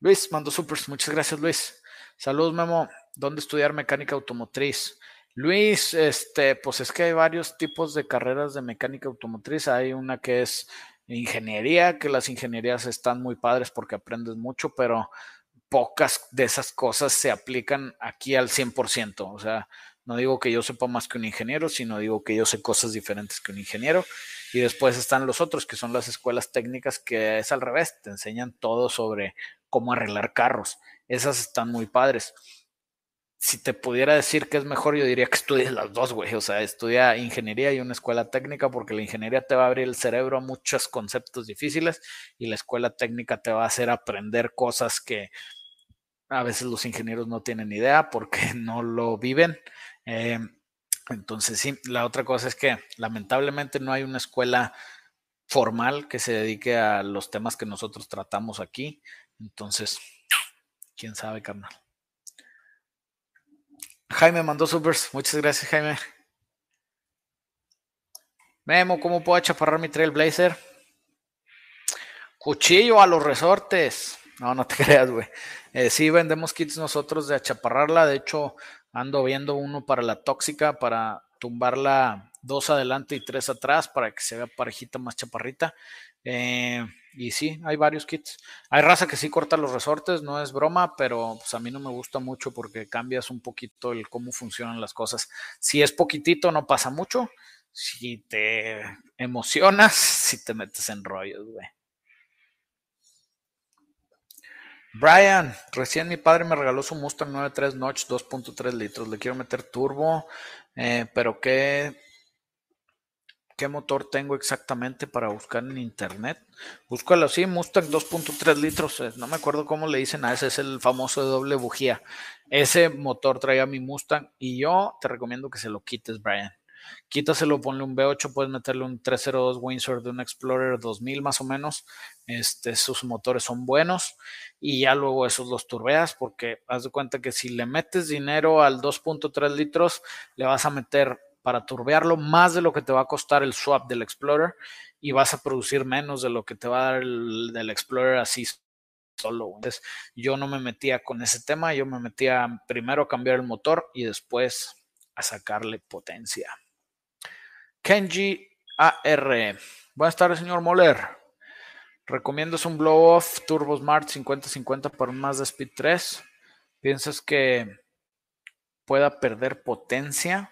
Luis, mando supers, muchas gracias Luis. Saludos, Memo. ¿Dónde estudiar mecánica automotriz? Luis, este, pues es que hay varios tipos de carreras de mecánica automotriz. Hay una que es ingeniería, que las ingenierías están muy padres porque aprendes mucho, pero pocas de esas cosas se aplican aquí al 100%. O sea, no digo que yo sepa más que un ingeniero, sino digo que yo sé cosas diferentes que un ingeniero. Y después están los otros, que son las escuelas técnicas, que es al revés, te enseñan todo sobre cómo arreglar carros. Esas están muy padres. Si te pudiera decir que es mejor, yo diría que estudies las dos, güey. O sea, estudia ingeniería y una escuela técnica, porque la ingeniería te va a abrir el cerebro a muchos conceptos difíciles y la escuela técnica te va a hacer aprender cosas que a veces los ingenieros no tienen idea porque *laughs* no lo viven. Eh, entonces, sí, la otra cosa es que lamentablemente no hay una escuela formal que se dedique a los temas que nosotros tratamos aquí. Entonces, quién sabe, carnal. Jaime mandó supers. Muchas gracias, Jaime. Memo, ¿cómo puedo achaparrar mi Trailblazer? Cuchillo a los resortes. No, no te *laughs* creas, güey. Eh, sí, vendemos kits nosotros de achaparrarla. De hecho, ando viendo uno para la tóxica, para tumbarla dos adelante y tres atrás, para que se vea parejita más chaparrita. Eh, y sí, hay varios kits. Hay raza que sí corta los resortes, no es broma, pero pues a mí no me gusta mucho porque cambias un poquito el cómo funcionan las cosas. Si es poquitito, no pasa mucho. Si te emocionas, *laughs* si te metes en rollos, güey. Brian, recién mi padre me regaló su Mustang 93 Notch 2.3 litros. Le quiero meter turbo, eh, pero ¿qué qué motor tengo exactamente para buscar en internet. Búscalo así, Mustang 2.3 litros. Eh, no me acuerdo cómo le dicen a ese, es el famoso de doble bujía. Ese motor traía mi Mustang y yo te recomiendo que se lo quites, Brian. Quítaselo, ponle un V8, puedes meterle un 302 Windsor de un Explorer 2000 más o menos. Este, sus motores son buenos y ya luego esos los turbeas porque haz de cuenta que si le metes dinero al 2.3 litros, le vas a meter para turbearlo más de lo que te va a costar el swap del Explorer y vas a producir menos de lo que te va a dar el del Explorer así solo. Entonces, yo no me metía con ese tema, yo me metía primero a cambiar el motor y después a sacarle potencia. Kenji AR. Buenas tardes, señor Moller. Recomiendo un blow-off Turbo Smart 5050 para un Mazda Speed 3. ¿Piensas que pueda perder potencia?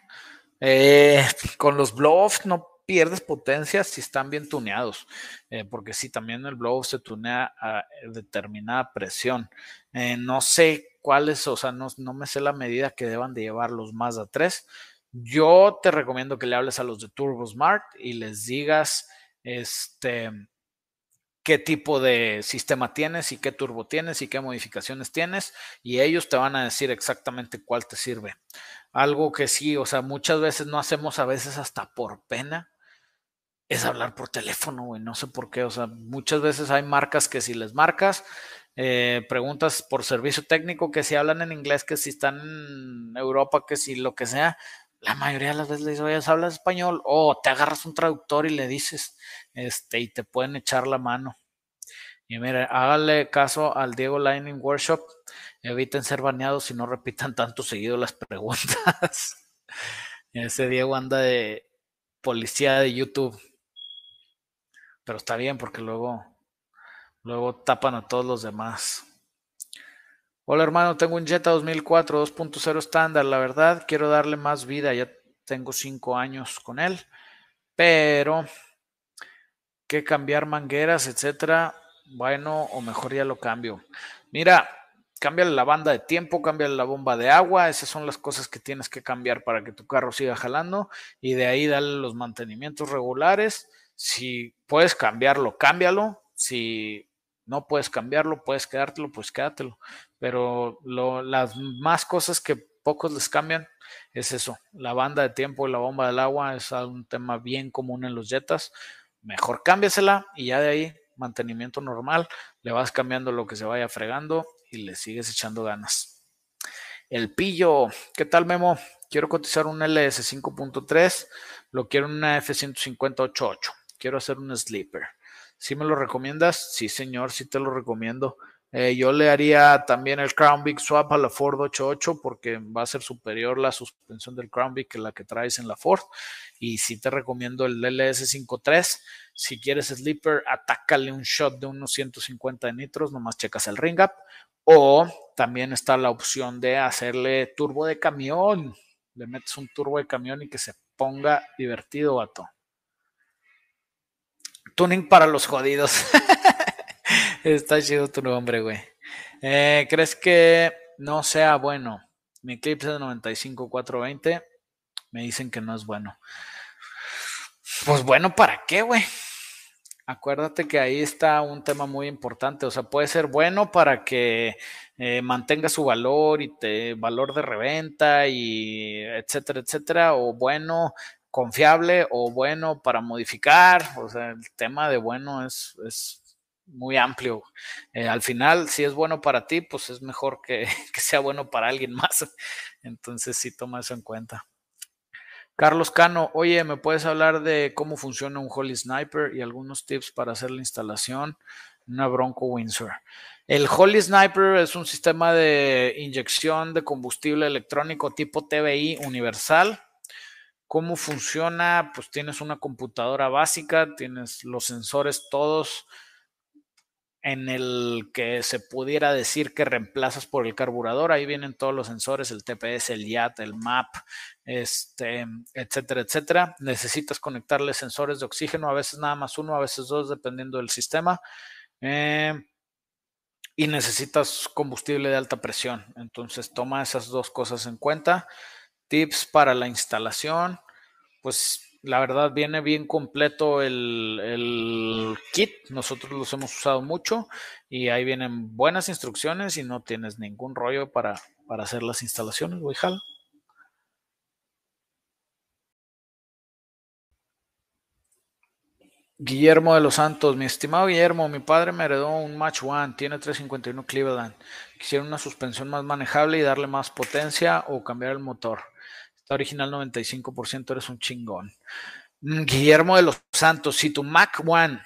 Eh, con los blow-off no pierdes potencia si están bien tuneados, eh, porque si también el blow-off se tunea a determinada presión. Eh, no sé cuáles, o sea, no, no, me sé la medida que deban de llevar los Mazda 3, yo te recomiendo que le hables a los de Turbo Smart y les digas este, qué tipo de sistema tienes y qué turbo tienes y qué modificaciones tienes y ellos te van a decir exactamente cuál te sirve. Algo que sí, o sea, muchas veces no hacemos a veces hasta por pena es hablar por teléfono, güey, no sé por qué, o sea, muchas veces hay marcas que si les marcas, eh, preguntas por servicio técnico, que si hablan en inglés, que si están en Europa, que si lo que sea, la mayoría de las veces le dices, oye, ¿hablas español? O te agarras un traductor y le dices, este, y te pueden echar la mano. Y mire, hágale caso al Diego Lightning Workshop. Eviten ser baneados y no repitan tanto seguido las *laughs* preguntas. Ese Diego anda de policía de YouTube. Pero está bien porque luego, luego tapan a todos los demás. Hola hermano, tengo un Jetta 2004 2.0 estándar. La verdad, quiero darle más vida. Ya tengo cinco años con él. Pero que cambiar mangueras, etcétera. Bueno, o mejor ya lo cambio. Mira, cámbiale la banda de tiempo, cámbiale la bomba de agua. Esas son las cosas que tienes que cambiar para que tu carro siga jalando. Y de ahí dale los mantenimientos regulares. Si puedes cambiarlo, cámbialo. Si no puedes cambiarlo, puedes quedártelo, pues quédatelo. Pero las más cosas que pocos les cambian es eso. La banda de tiempo y la bomba del agua es un tema bien común en los Jetas. Mejor cámbiasela y ya de ahí mantenimiento normal, le vas cambiando lo que se vaya fregando y le sigues echando ganas. El pillo, ¿qué tal Memo? Quiero cotizar un LS 5.3, lo quiero en una F150 quiero hacer un sleeper. ¿Sí me lo recomiendas? Sí, señor, sí te lo recomiendo. Eh, yo le haría también el Crown Big Swap a la Ford 88 porque va a ser superior la suspensión del Crown Big que la que traes en la Ford. Y sí te recomiendo el LS53. Si quieres sleeper, atácale un shot de unos 150 de nitros, nomás checas el ring up. O también está la opción de hacerle turbo de camión. Le metes un turbo de camión y que se ponga divertido, vato. Tuning para los jodidos. *laughs* Está chido tu nombre, güey. Eh, ¿Crees que no sea bueno? Mi Eclipse de 95-420 me dicen que no es bueno. Pues bueno, ¿para qué, güey? Acuérdate que ahí está un tema muy importante. O sea, puede ser bueno para que eh, mantenga su valor y te valor de reventa y etcétera, etcétera. O bueno confiable o bueno para modificar. O sea, el tema de bueno es, es muy amplio. Eh, al final, si es bueno para ti, pues es mejor *laughs* que, sea bueno para alguien más. Entonces, sí, toma eso en cuenta. Carlos Cano, oye, ¿me puedes hablar de cómo funciona un Holy Sniper y algunos tips para hacer la instalación una Bronco Windsor? El Holy Sniper es un sistema de inyección de combustible electrónico tipo TBI universal ¿Cómo funciona? Pues tienes una computadora básica, tienes los sensores todos en el que se pudiera decir que reemplazas por el carburador. Ahí vienen todos los sensores, el TPS, el YAT, el MAP, este, etcétera, etcétera. Necesitas conectarle sensores de oxígeno, a veces nada más uno, a veces dos, dependiendo del sistema. Eh, y necesitas combustible de alta presión. Entonces toma esas dos cosas en cuenta. Tips para la instalación. Pues La verdad viene bien completo el, kit. Nosotros los hemos usado mucho y ahí vienen buenas instrucciones y no tienes ningún rollo para, para hacer las instalaciones, jala. Guillermo de los Santos, mi estimado Guillermo, mi padre me heredó un Match One, tiene 351 Cleveland. Quisiera una suspensión más manejable y darle más potencia o cambiar el motor. Original 95%, eres un chingón. Mm, Guillermo de los Santos, si tu Mac One,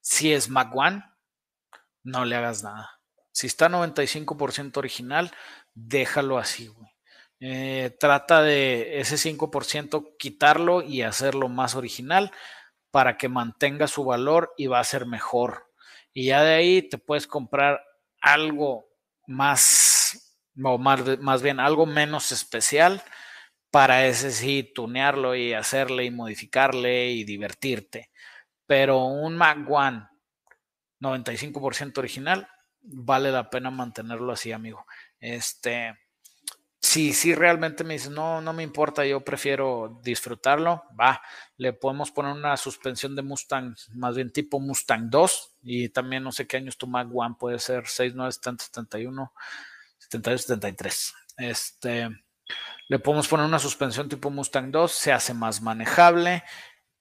si es Mac One, no le hagas nada. Si está 95% original, déjalo así. Eh, trata de ese 5% quitarlo y hacerlo más original para que mantenga su valor y va a ser mejor. Y ya de ahí te puedes comprar algo más, o más, más bien algo menos especial para ese sí tunearlo y hacerle y modificarle y divertirte. Pero un Mac One 95% original, vale la pena mantenerlo así, amigo. Este, si, si realmente me dices, no, no me importa, yo prefiero disfrutarlo, va, le podemos poner una suspensión de Mustang, más bien tipo Mustang 2, y también no sé qué años tu Mac One puede ser 69, 70, 71, 72, 73. Este, le podemos poner una suspensión tipo Mustang 2, se hace más manejable,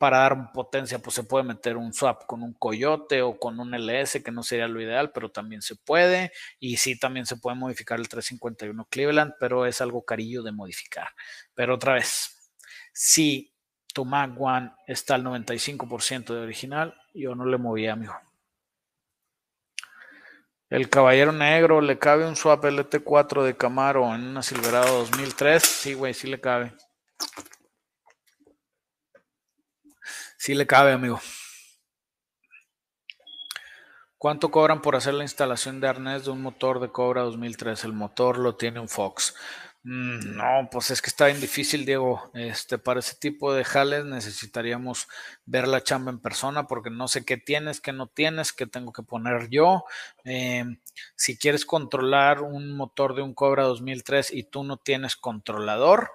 para dar potencia, pues se puede meter un swap con un Coyote o con un LS, que no sería lo ideal, pero también se puede. Y sí, también se puede modificar el 351 Cleveland, pero es algo carillo de modificar. Pero otra vez, si tu Mac One está al 95% de original, yo no le movía, amigo. El Caballero Negro, ¿le cabe un swap LT4 de Camaro en una Silverado 2003? Sí, güey, sí le cabe. Sí le cabe, amigo. ¿Cuánto cobran por hacer la instalación de arnés de un motor de Cobra 2003? El motor lo tiene un Fox. Mm, no, pues es que está bien difícil, Diego. Este, para ese tipo de jales necesitaríamos ver la chamba en persona porque no sé qué tienes, qué no tienes, qué tengo que poner yo. Em, si quieres controlar un motor de un Cobra 2003 y tú no tienes controlador,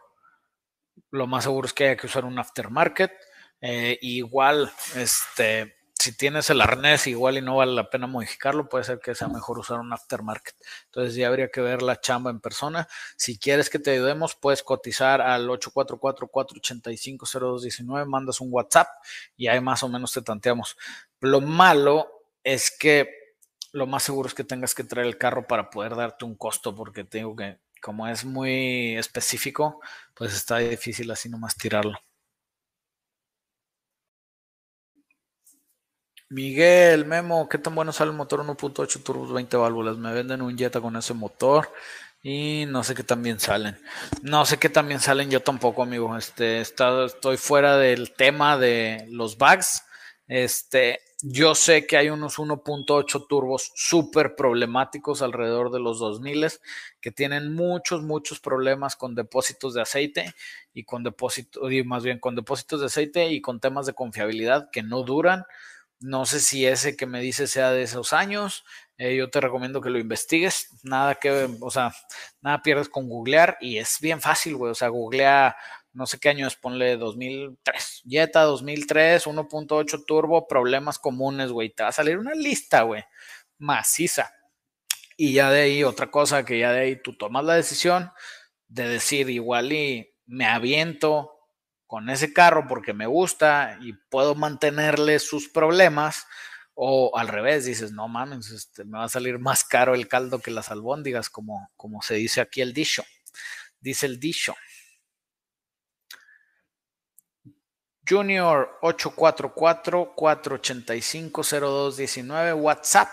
lo más seguro es que haya que usar un aftermarket. Eh, igual, este, si tienes el arnés igual y no vale la pena modificarlo, puede ser que sea mejor usar un aftermarket. Entonces ya habría que ver la chamba en persona. Si quieres que te ayudemos, puedes cotizar al 844-485-0219, mandas un WhatsApp y ahí más o menos te tanteamos. Lo malo es que lo más seguro es que tengas que traer el carro para poder darte un costo, porque tengo que, como es muy específico, pues está difícil así nomás tirarlo. Miguel, Memo, ¿qué tan bueno sale el motor 1.8 turbos 20 válvulas? Me venden un Jetta con ese motor y no sé qué también salen. No sé qué también salen yo tampoco, amigo. Este, estoy fuera del tema de los bugs. Este, yo sé que hay unos 1.8 turbos súper problemáticos alrededor de los 2000 que tienen muchos, muchos problemas con depósitos de aceite y con más bien con depósitos de aceite y con temas de confiabilidad que no duran. No sé si ese que me dice sea de esos años. Eh, yo te recomiendo que lo investigues. Nada que, o sea, nada pierdes con googlear y es bien fácil, güey. O sea, googlea, no sé qué año es, ponle 2003. Jetta 2003, 1.8 turbo, problemas comunes, güey. Te va a salir una lista, güey, maciza. Y ya de ahí, otra cosa que ya de ahí tú tomas la decisión de decir igual y me aviento con ese carro porque me gusta y puedo mantenerle sus problemas. O al revés, dices, no mames, este, me va a salir más caro el caldo que las albóndigas, como, como se dice aquí el dicho. Dice el dicho. Junior 844-485-0219. WhatsApp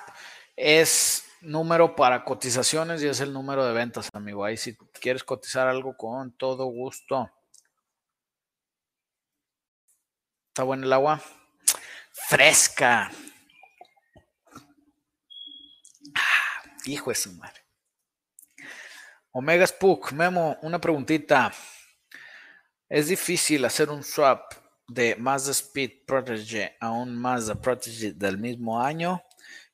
es número para cotizaciones y es el número de ventas, amigo. Ahí si quieres cotizar algo con todo gusto. Está bueno el agua. Fresca. Ah, hijo de su madre. Omega Spook, Memo, una preguntita. ¿Es difícil hacer un swap de Mazda Speed Protege a un Mazda Protege del mismo año?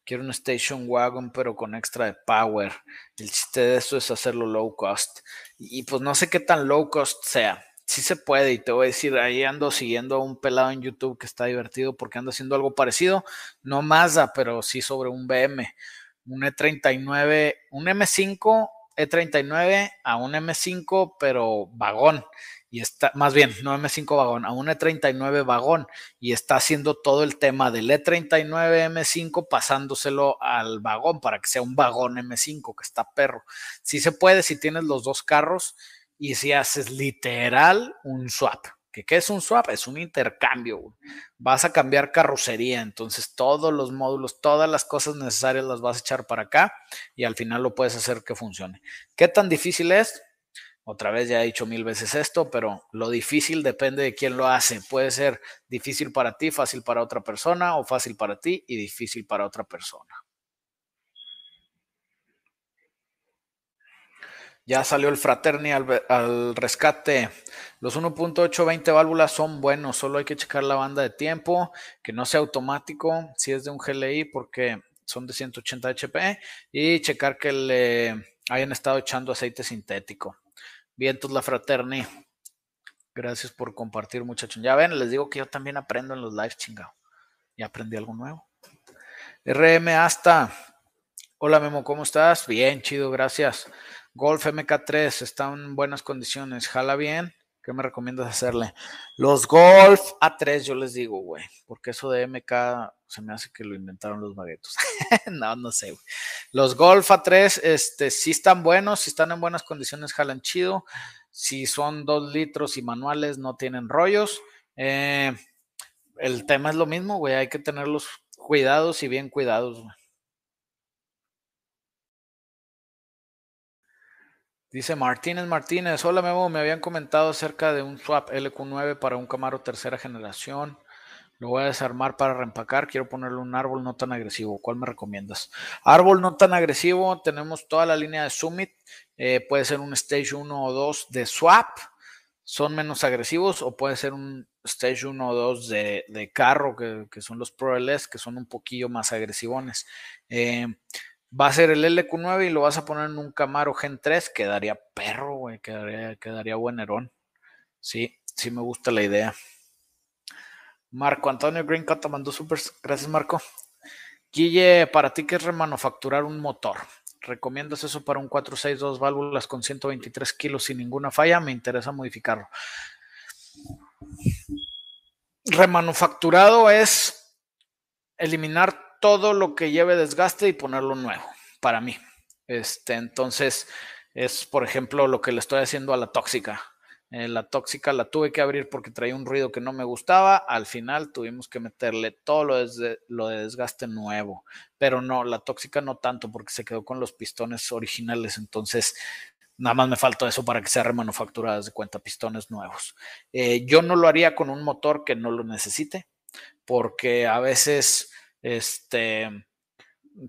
Quiero un Station Wagon, pero con extra de power. El chiste de eso es hacerlo low cost. Y pues no sé qué tan low cost sea sí se puede y te voy a decir, ahí ando siguiendo a un pelado en YouTube que está divertido porque anda haciendo algo parecido, no Mazda, pero sí sobre un BM, un E39, un M5 E39 a un M5 pero vagón y está, más bien, no M5 vagón, a un E39 vagón y está haciendo todo el tema del E39 M5 pasándoselo al vagón para que sea un vagón M5 que está perro. Si se puede si tienes los dos carros y si haces literal un swap. ¿Qué, ¿Qué es un swap? Es un intercambio. Vas a cambiar carrocería, entonces todos los módulos, todas las cosas necesarias las vas a echar para acá y al final lo puedes hacer que funcione. ¿Qué tan difícil es? Otra vez ya he dicho mil veces esto, pero lo difícil depende de quién lo hace. Puede ser difícil para ti, fácil para otra persona, o fácil para ti y difícil para otra persona. Ya salió el Fraterni al, rescate. Los 1.820 válvulas son buenos, solo hay que checar la banda de tiempo, que no sea automático, si es de un GLI, porque son de 180 HP, y checar que le hayan estado echando aceite sintético. Vientos la Fraterni. Gracias por compartir, muchachos. Ya ven, les digo que yo también aprendo en los lives, chingado. Y aprendí algo nuevo. RM hasta. Hola Memo, ¿cómo estás? Bien, chido, gracias. Golf MK3 está en buenas condiciones, jala bien. ¿Qué me recomiendas hacerle? Los Golf A3, yo les digo, güey, porque eso de MK se me hace que lo inventaron los baguetos. *laughs* no, no sé, güey. Los Golf A3, este, sí están buenos, si están en buenas condiciones, jalan chido. Si son dos litros y manuales, no tienen rollos. Eh, el tema es lo mismo, güey, hay que tenerlos cuidados y bien cuidados, güey. Dice Martínez Martínez, hola Memo, me habían comentado acerca de un swap LQ9 para un Camaro tercera generación. Lo voy a desarmar para reempacar. Quiero ponerle un árbol no tan agresivo. ¿Cuál me recomiendas? Árbol no tan agresivo. Tenemos toda la línea de Summit. Eh, puede ser un Stage 1 o 2 de swap. Son menos agresivos. O puede ser un Stage 1 o 2 de, carro, que, son los Pro LS, que son un poquillo más agresivones. Eh, va a ser el LQ9 y lo vas a poner en un Camaro Gen 3, quedaría perro, güey, quedaría, quedaría buen herón. Sí, sí me gusta la idea. Marco Antonio Green te mandó super. Gracias, Marco. Guille, para ti, ¿qué es remanufacturar un motor? ¿Recomiendas eso para un 462 válvulas con 123 kilos sin ninguna falla? Me interesa modificarlo. Remanufacturado es eliminar todo lo que lleve desgaste y ponerlo nuevo, para mí. Este, entonces, es por ejemplo lo que le estoy haciendo a la tóxica. Eh, la tóxica la tuve que abrir porque traía un ruido que no me gustaba. Al final tuvimos que meterle todo lo, lo de desgaste nuevo. Pero no, la tóxica no tanto porque se quedó con los pistones originales. Entonces, nada más me faltó eso para que sea remanufacturada de cuenta pistones nuevos. Eh, yo no lo haría con un motor que no lo necesite porque a veces este,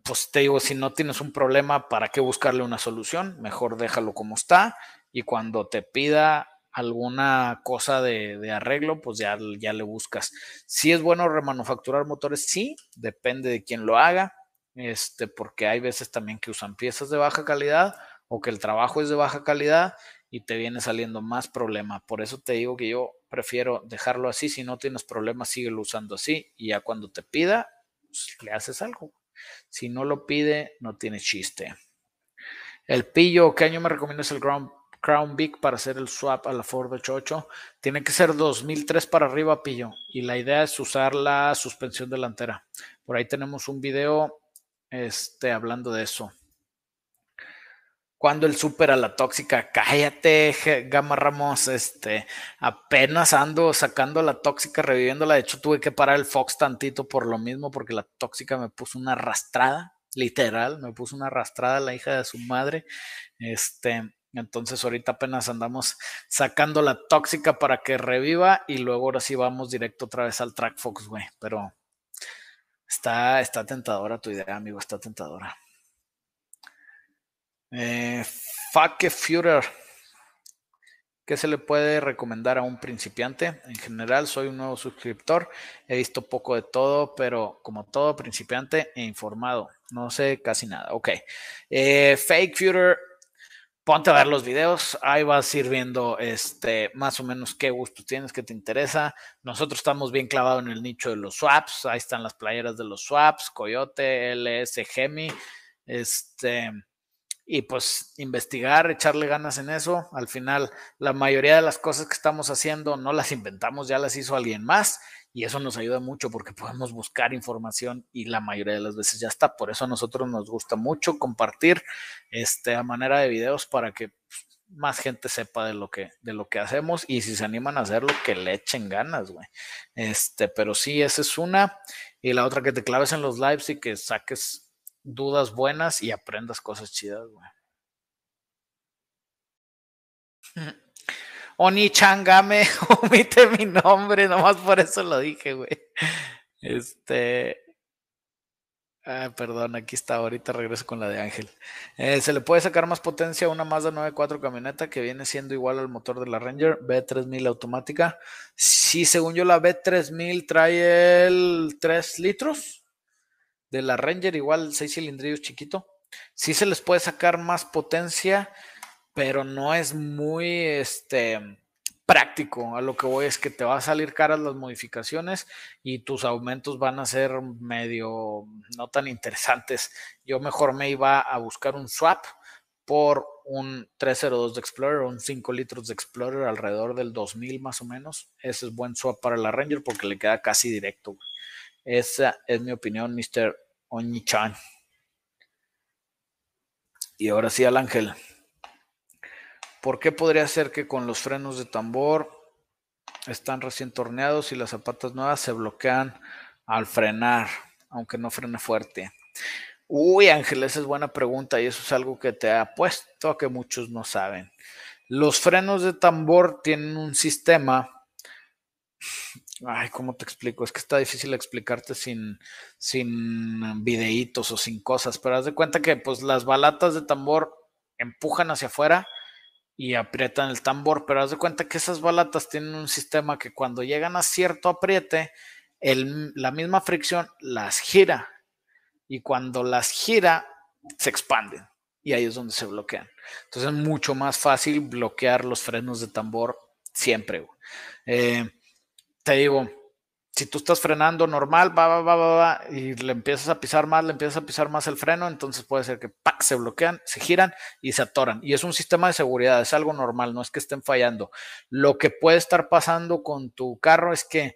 pues te digo, si no tienes un problema, ¿para qué buscarle una solución? Mejor déjalo como está y cuando te pida alguna cosa de, arreglo, pues ya, ya le buscas. Si es bueno remanufacturar motores, sí, depende de quién lo haga, este, porque hay veces también que usan piezas de baja calidad o que el trabajo es de baja calidad y te viene saliendo más problema. Por eso te digo que yo prefiero dejarlo así. Si no tienes problemas, síguelo usando así y ya cuando te pida, pues, le haces algo. Si no lo pide, no tiene chiste. El pillo, ¿qué año me recomiendas el Crown Big para hacer el swap a la Ford 88? Tiene que ser 2003 para arriba, pillo. Y la idea es usar la suspensión delantera. Por ahí tenemos un video este, hablando de eso cuando el súper a la tóxica, cállate, Gama Ramos, este, apenas ando sacando la tóxica, reviviéndola, de hecho tuve que parar el Fox tantito por lo mismo, porque la tóxica me puso una arrastrada, literal, me puso una arrastrada la hija de su madre, este, entonces ahorita apenas andamos sacando la tóxica para que reviva y luego ahora sí vamos directo otra vez al Track Fox, güey, pero está, está tentadora tu idea, amigo, está tentadora. Eh, Führer. ¿Qué se le puede recomendar a un principiante? En general, soy un nuevo suscriptor. He visto poco de todo, pero como todo principiante, he informado. No sé casi nada. Ok. Eh, fake Führer. ponte a ver los videos, ahí vas a ir viendo este, más o menos qué gusto tienes, qué te interesa. Nosotros estamos bien clavados en el nicho de los swaps, ahí están las playeras de los swaps, Coyote, LS, Gemi, este, y pues investigar, echarle ganas en eso. Al final, la mayoría de las cosas que estamos haciendo no las inventamos, ya las hizo alguien más y eso nos ayuda mucho porque podemos buscar información y la mayoría de las veces ya está. Por eso a nosotros nos gusta mucho compartir este, a manera de videos para que más gente sepa de lo que, de lo que hacemos y si se animan a hacerlo, que le echen ganas, güey. Este, pero sí, esa es una. Y la otra que te claves en los lives y que saques dudas buenas y aprendas cosas chidas, güey. *laughs* Oni Changame, *laughs* omite mi nombre, nomás por eso lo dije, güey. Este. Ah, perdón, aquí está, ahorita regreso con la de Ángel. Eh, se le puede sacar más potencia a una Mazda 9.4 camioneta que viene siendo igual al motor de la Ranger B3000 automática. Sí, según yo, la B3000 trae el 3 litros de la Ranger, igual 6 cilindrillos chiquito. Sí se les puede sacar más potencia, pero no es muy este, práctico. A lo que voy es que te va a salir caras las modificaciones y tus aumentos van a ser medio no tan interesantes. Yo mejor me iba a buscar un swap por un 302 de Explorer, un 5 litros de Explorer alrededor del 2000 más o menos. Ese es buen swap para la Ranger porque le queda casi directo. Esa es mi opinión, Mr. Oñichan. Y ahora sí al ángel. ¿Por qué podría ser que con los frenos de tambor están recién torneados y las zapatas nuevas se bloquean al frenar, aunque no frene fuerte? Uy, Ángel, esa es buena pregunta y eso es algo que te apuesto a que muchos no saben. Los frenos de tambor tienen un sistema Ay, ¿cómo te explico? Es que está difícil explicarte sin, sin videitos o sin cosas, pero haz de cuenta que pues las balatas de tambor empujan hacia afuera y aprietan el tambor, pero haz de cuenta que esas balatas tienen un sistema que cuando llegan a cierto apriete, la misma fricción las gira y cuando las gira se expanden y ahí es donde se bloquean. Entonces es mucho más fácil bloquear los frenos de tambor siempre. Eh, te digo, si tú estás frenando normal, va, va, va, va, va, y le empiezas a pisar más, le empiezas a pisar más el freno, entonces puede ser que ¡pac! se bloquean, se giran y se atoran. Y es un sistema de seguridad, es algo normal, no es que estén fallando. Lo que puede estar pasando con tu carro es que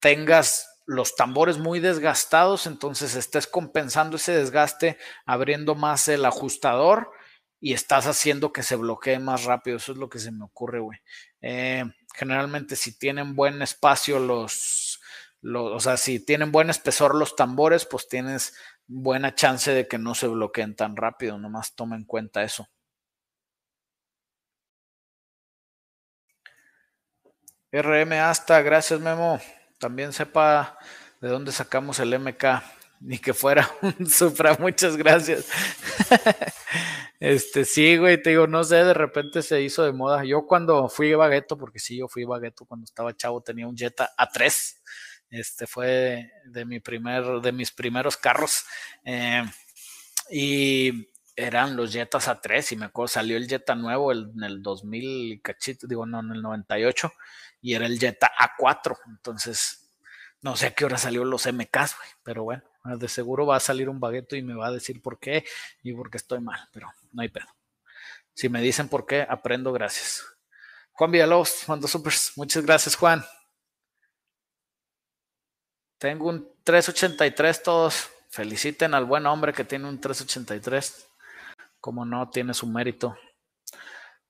tengas los tambores muy desgastados, entonces estés compensando ese desgaste abriendo más el ajustador y estás haciendo que se bloquee más rápido. Eso es lo que se me ocurre, güey. Eh, generalmente si tienen buen espacio los, o sea, si tienen buen espesor los tambores, pues tienes buena chance de que no se bloqueen tan rápido, nomás toma en cuenta eso. RM hasta, gracias Memo. También sepa de dónde sacamos el MK, ni que fuera *laughs* un Supra, muchas gracias. Este, sí, güey, te digo, no sé, de repente se hizo de moda. Yo cuando fui bagueto, porque sí, yo fui bagueto cuando estaba chavo, tenía un Jetta A3. Este fue de, mi primer, de mis primeros carros. Eh, y eran los Jettas A3 y me acuerdo, salió el Jetta nuevo en el 2000 cachito, digo, no, en el 98 y era el Jetta A4. Entonces, no sé a qué hora salió los MKs, güey, pero bueno. Ah, de seguro va a salir un bagueto y me va a decir por qué y por qué estoy mal, pero no hay pedo. Si me dicen por qué, aprendo, gracias. Juan Villalobos, mando supers. Muchas gracias, Juan. Tengo un 383 todos. Feliciten al buen hombre que tiene un 383. Como no, tiene su mérito.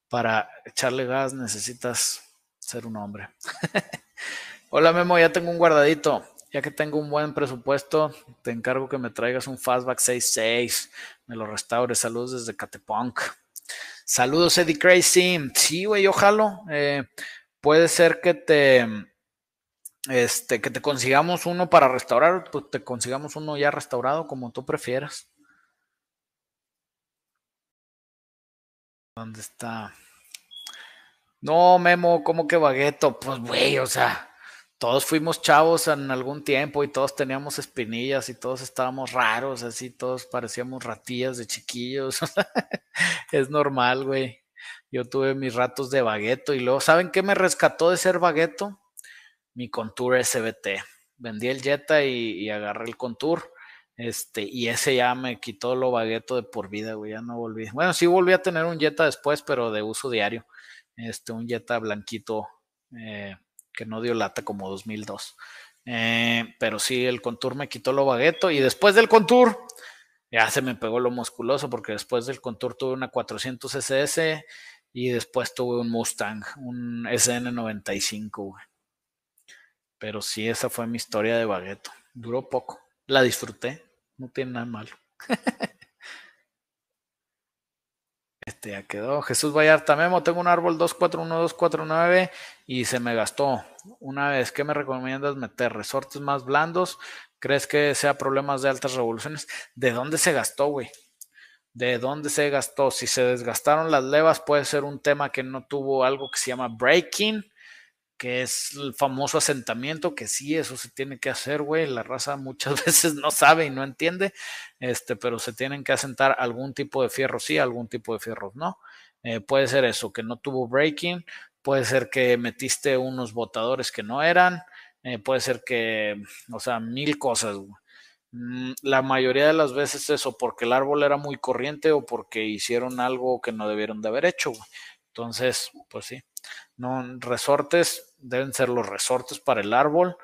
Para echarle gas necesitas ser un hombre. *laughs* Hola Memo, ya tengo un guardadito ya que tengo un buen presupuesto, te encargo que me traigas un Fastback 6.6, me lo restaures. Saludos desde Catepunk. Saludos, Eddie Crazy. Sí, güey, ojalá. Eh, puede ser que te, este, que te consigamos uno para restaurar, pues te consigamos uno ya restaurado, como tú prefieras. ¿Dónde está? No, Memo, ¿cómo que bagueto? Pues, güey, o sea, todos fuimos chavos en algún tiempo y todos teníamos espinillas y todos estábamos raros, así todos parecíamos ratillas de chiquillos. *laughs* es normal, güey. Yo tuve mis ratos de bagueto y luego, ¿saben qué me rescató de ser bagueto? Mi Contour SBT. Vendí el Jetta y, agarré el Contour. Este, y ese ya me quitó lo bagueto de por vida, güey. Ya no volví. Bueno, sí volví a tener un Jetta después, pero de uso diario. Este, un Jetta blanquito. Eh, que no dio lata como 2002. Eh, pero sí, el Contour me quitó lo bagueto y después del Contour ya se me pegó lo musculoso porque después del Contour tuve una 400 SS y después tuve un Mustang, un SN95. Pero sí, esa fue mi historia de bagueto. Duró poco. La disfruté. No tiene nada malo. *laughs* Este ya quedó. Jesús Vallarta Memo, tengo un árbol 241249 y se me gastó. Una vez, ¿qué me recomiendas meter? ¿Resortes más blandos? ¿Crees que sea problemas de altas revoluciones? ¿De dónde se gastó, güey? ¿De dónde se gastó? Si se desgastaron las levas, puede ser un tema que no tuvo algo que se llama breaking que es el famoso asentamiento, que sí, eso se tiene que hacer, güey. La raza muchas *laughs* veces no sabe y no entiende, este, pero se tienen que asentar algún tipo de fierro sí, algún tipo de fierros no. Eh, puede ser eso, que no tuvo breaking, puede ser que metiste unos botadores que no eran, eh, puede ser que, o sea, mil cosas, güey. Mm, la mayoría de las veces eso, porque el árbol era muy corriente o porque hicieron algo que no debieron de haber hecho, güey. Entonces, pues sí. No, resortes deben ser los resortes para el árbol.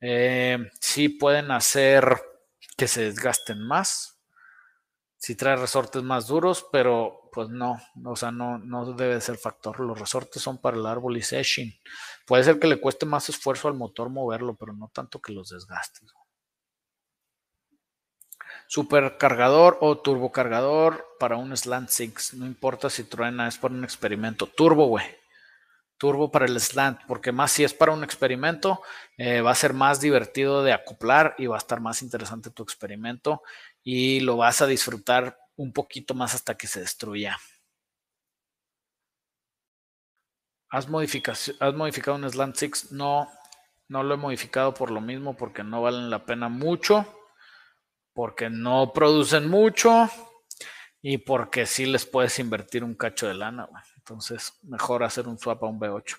Eh, sí pueden hacer que se desgasten más. Si trae resortes más duros, pero pues no, o sea, no, no debe ser factor. Los resortes son para el árbol y session. Puede ser que le cueste más esfuerzo al motor moverlo, pero no tanto que los desgaste. Supercargador o turbocargador para un Slant 6. No importa si truena, es para un experimento. Turbo, güey turbo para el slant, porque más si es para un experimento, eh, va a ser más divertido de acoplar y va a estar más interesante tu experimento y lo vas a disfrutar un poquito más hasta que se destruya. ¿Has, ¿Has modificado un Slant 6? No, no lo he modificado por lo mismo, porque no valen la pena mucho, porque no producen mucho y porque sí les puedes invertir un cacho de lana. Entonces, mejor hacer un swap a un B8.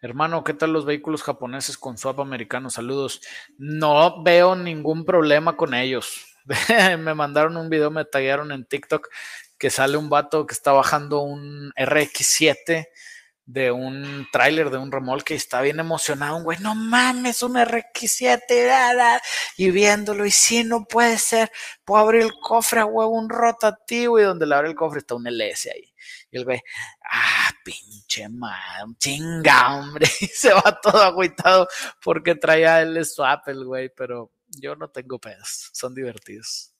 Hermano, ¿qué tal los vehículos japoneses con swap americano? Saludos. No veo ningún problema con ellos. *laughs* me mandaron un video, me taguearon en TikTok que sale un vato que está bajando un RX7 de un tráiler de un remolque y está bien emocionado, un güey, no mames, un RX7, y viéndolo, y si no puede ser, puedo abrir el cofre huevo, un rotativo, y donde le abre el cofre está un LS ahí. Y el güey, ah, pinche madre, chinga, hombre, *laughs* y se va todo agüitado porque traía el swap el güey, pero yo no tengo pedos, son divertidos.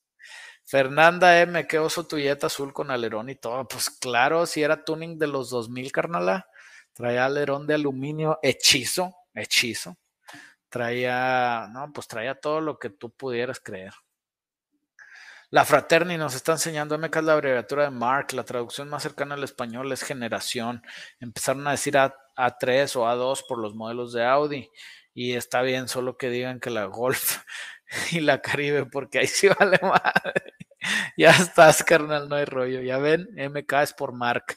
Fernanda M, qué oso tu azul con alerón y todo. Pues claro, si era tuning de los 2000, carnala. Traía alerón de aluminio hechizo, hechizo. Traía, no, pues traía todo lo que tú pudieras creer. La Fraterni nos está enseñando, MK es la abreviatura de Mark, la traducción más cercana al español es generación. Empezaron a decir A, A3 o A2 por los modelos de Audi y está bien, solo que digan que la Golf *laughs* y la Caribe, porque ahí sí *laughs* vale madre. Ya estás, carnal, no hay rollo. Ya ven, MK es por Mark.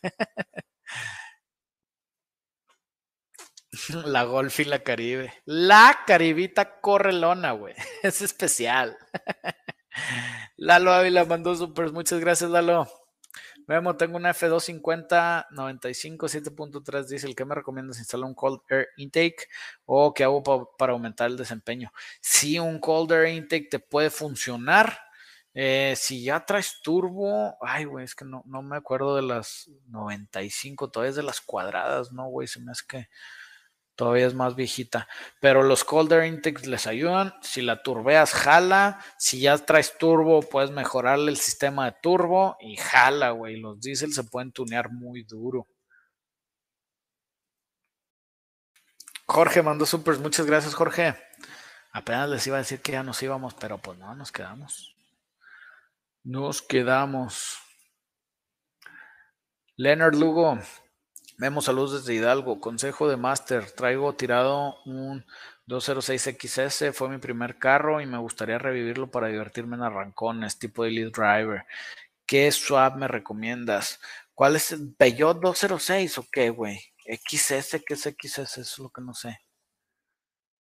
*laughs* La Golf y la Caribe. La Caribita Correlona, güey. Es especial. Lalo Ávila mandó super. Muchas gracias, Lalo. Vemos, tengo una F250 95 7.3 diésel. ¿Qué me recomiendas? ¿Instalar un Cold Air Intake o qué hago para aumentar el desempeño? Si un Cold Air Intake te puede funcionar. Eh, si ya traes turbo, ay, güey, es que no, no me acuerdo de las 95, todavía es de las cuadradas, ¿no, güey? Se me hace que todavía es más viejita. Pero los Colder Intakes les ayudan. Si la turbeas, jala. Si ya traes turbo, puedes mejorarle el sistema de turbo y jala, güey. Los diésel se pueden tunear muy duro. Jorge mandó supers. Muchas gracias, Jorge. Apenas les iba a decir que ya nos íbamos, pero pues no, nos quedamos. Nos quedamos. Leonard Lugo, Vemos saludos desde Hidalgo. Consejo de Master. Traigo tirado un 206XS fue mi primer carro y me gustaría revivirlo para divertirme en arrancones, tipo de lead driver. ¿Qué swap me recomiendas? ¿Cuál es el Peugeot 206 o qué, güey? XS, ¿qué es XS? Eso es lo que no sé.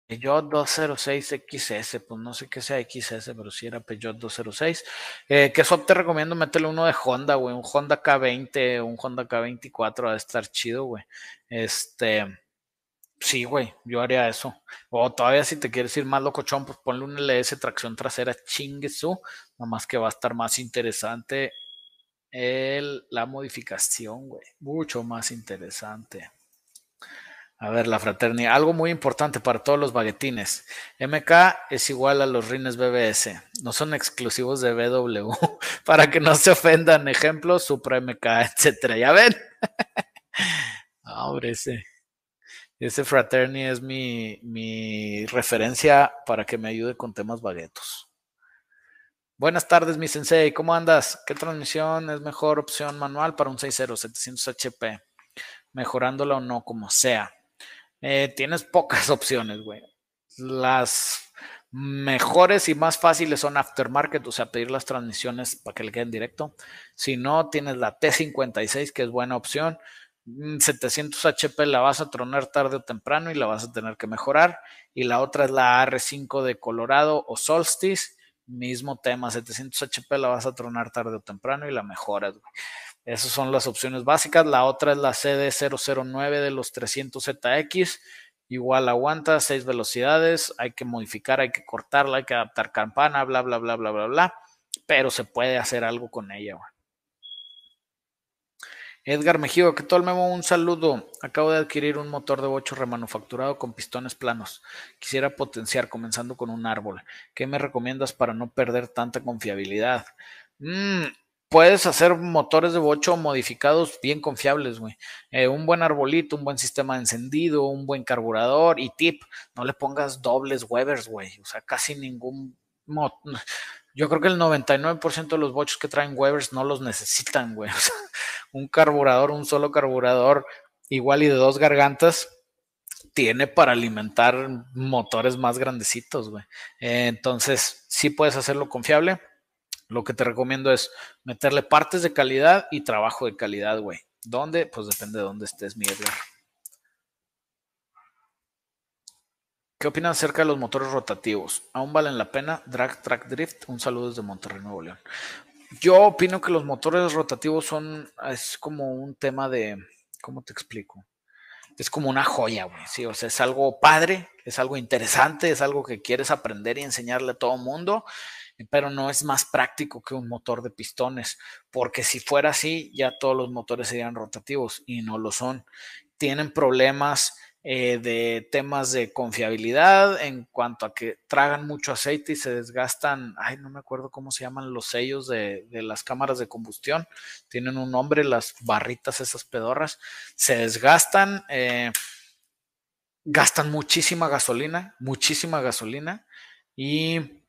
Peugeot 206XS, pues no sé qué sea XS, pero sí era Peugeot 206. Eh, ¿Qué swap te recomiendo? Métele uno de Honda, güey. Un Honda K20, un Honda K24 va a estar chido, güey. Este. Sí, güey, yo haría eso. O todavía si te quieres ir más locochón, pues ponle un LS tracción trasera chinguesu. Nada más que va a estar más interesante el, la modificación, güey. Mucho más interesante. A ver, la fraternidad. Algo muy importante para todos los baguetines. MK es igual a los rines BBS. No son exclusivos de BW. *laughs* para que no se ofendan. Ejemplos, Supra MK, *laughs* etcétera. ¿Ya ven? *laughs* Hombre, ese. Ese Fraterni es mi, mi referencia para que me ayude con temas baguetos. Buenas tardes, mi sensei. ¿Cómo andas? ¿Qué transmisión es mejor opción manual para un 60 700 HP? Mejorándola o no, como sea. Eh, tienes pocas *laughs* opciones, güey. Las mejores y más fáciles son aftermarket, o sea, pedir las transmisiones para que le queden directo. Si no, tienes la T56, que es buena opción. 700 mm, HP la vas a tronar tarde o temprano y la vas a tener que mejorar. Y la otra es la R5 de Colorado o Solstice. Mismo tema, 700 HP la vas a tronar tarde o temprano y la mejoras. Esas son las opciones básicas. La otra es la CD009 de los 300ZX. Igual aguanta, 6 velocidades. Hay que modificar, hay que cortarla, hay que adaptar campana, bla, bla, bla, bla, bla, bla. Pero se puede hacer algo con ella. Edgar Mejido, todo el memo, un saludo. Acabo de adquirir un motor de bocho remanufacturado con pistones planos. Quisiera potenciar comenzando con un árbol. ¿Qué me recomiendas para no perder tanta confiabilidad? Mm, puedes hacer motores de bocho modificados bien confiables, güey. Eh, un buen arbolito, un buen sistema de encendido, un buen carburador y tip, no le pongas dobles Webers, güey. O sea, casi ningún... Yo creo que el 99% de los bochos que traen Webers no los necesitan, güey. *laughs* un carburador, un solo carburador igual y de dos gargantas, tiene para alimentar motores más grandecitos, güey. entonces, sí puedes hacerlo confiable. Lo que te recomiendo es meterle partes de calidad y trabajo de calidad, güey. ¿Dónde? Pues depende de dónde estés, mi Edgar. ¿Qué opinan acerca de los motores rotativos? ¿Aún valen la pena? Drag Track Drift. Un saludo desde Monterrey, Nuevo León. Yo opino que los motores rotativos son, es como un tema de, ¿cómo te explico? Es como una joya, güey, sí, o sea, es algo padre, es algo interesante, es algo que quieres aprender y enseñarle a todo mundo, pero no es más práctico que un motor de pistones, porque si fuera así, ya todos los motores serían rotativos y no lo son. Tienen problemas eh, de temas de confiabilidad en cuanto a que tragan mucho aceite y se desgastan, ay, no me acuerdo cómo se llaman los sellos de, las cámaras de combustión, tienen un nombre, las barritas, esas pedorras, se desgastan, eh, gastan muchísima gasolina, muchísima gasolina y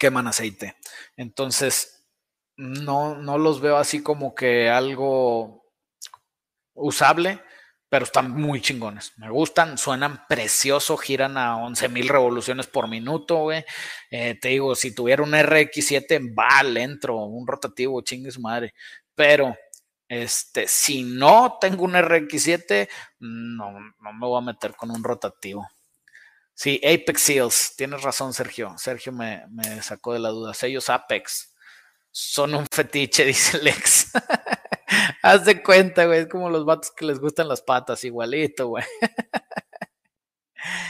queman aceite. Entonces, no, no los veo así como que algo usable pero están muy chingones. Me gustan, suenan precioso, giran a 11.000 revoluciones por minuto, güey. Eh, te digo, si tuviera un RX7, va lento, un rotativo, chingue su madre. Pero, este, si no tengo un RX7, no, no me voy a meter con un rotativo. Sí, Apex Seals, tienes razón, Sergio. Sergio me, me sacó de la duda. Sellos Apex son un fetiche, *laughs* dice Lex. *laughs* Haz de cuenta, güey. Es como los vatos que les gustan las patas, igualito, güey. *laughs*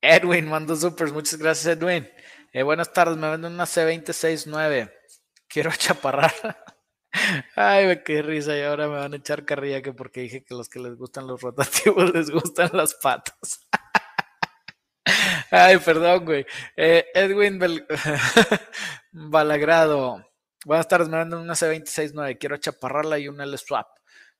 Edwin mandó supers. Muchas gracias, Edwin. Eh, buenas tardes. Me venden una C269. Quiero chaparrar. Ay, qué risa. Y ahora me van a echar carrilla que porque dije que los que les gustan los rotativos *laughs* les gustan las patas. Ay, perdón, güey. Eh, Edwin *laughs* Balagrado. Buenas tardes, me mandan una C269. Quiero chaparrarla y un L-Swap.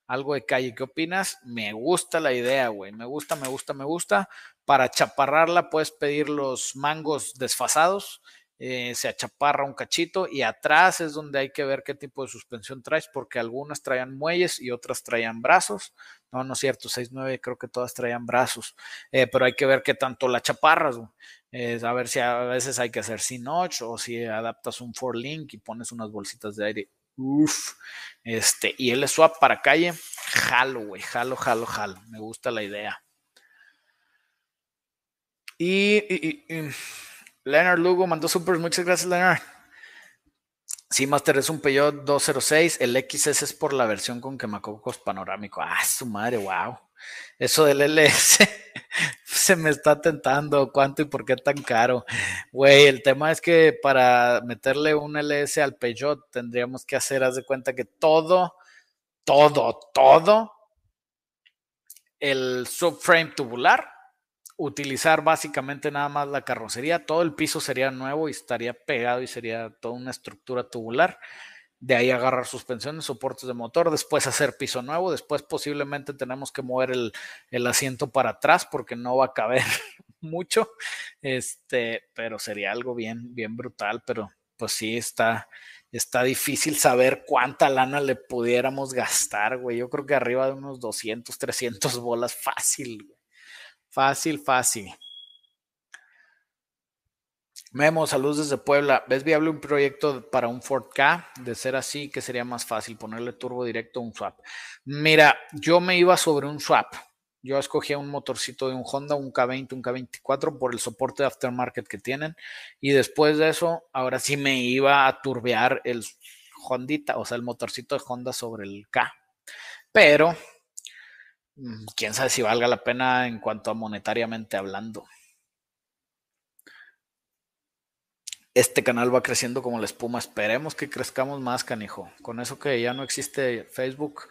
Algo de calle. ¿Qué opinas? Me gusta la idea, güey. Me gusta, me gusta, me gusta. Para chaparrarla puedes pedir los mangos desfasados eh, se achaparra un cachito y atrás es donde hay que ver qué tipo de suspensión traes, porque algunas traían muelles y otras traían brazos. No, no es cierto, 6.9 creo que todas traían brazos, eh, pero hay que ver qué tanto la chaparras, a ver si a veces hay que hacer sin notch o si adaptas un for link y pones unas bolsitas de aire. Uf, este, y el swap para calle, jalo, güey, jalo, jalo, jalo. Me gusta la idea. Y, Leonard Lugo mandó super, muchas gracias, Leonard. Sí, Master es un Peugeot 206. El XS es por la versión con quemacocos panorámico. Ah, su madre, wow. Eso del LS *laughs* se me está tentando. ¿Cuánto y por qué tan caro? Güey, el tema es que para meterle un LS al Peugeot tendríamos que hacer, haz de cuenta que todo, todo, todo el subframe tubular utilizar básicamente nada más la carrocería, todo el piso sería nuevo y estaría pegado y sería toda una estructura tubular. De ahí agarrar suspensiones, soportes de motor, después hacer piso nuevo, después posiblemente tenemos que mover el, asiento para atrás porque no va a caber *laughs* mucho, este, pero sería algo bien, bien brutal, pero pues sí está, está difícil saber cuánta lana le pudiéramos gastar, güey. Yo creo que arriba de unos 200, 300 bolas fácil, güey. Fácil, fácil. Memo, saludos desde Puebla. ¿Ves viable un proyecto para un Ford K? De ser así, que sería más fácil ponerle turbo directo a un swap. Mira, yo me iba sobre un swap. Yo escogía un motorcito de un Honda, un K20, un K24 por el soporte de aftermarket que tienen. Y después de eso, ahora sí me iba a turbear el Hondita, o sea, el motorcito de Honda sobre el K. Pero quién sabe si valga la pena en cuanto a monetariamente hablando. Este canal va creciendo como la espuma. Esperemos que crezcamos más, canijo. Con eso que ya no existe Facebook,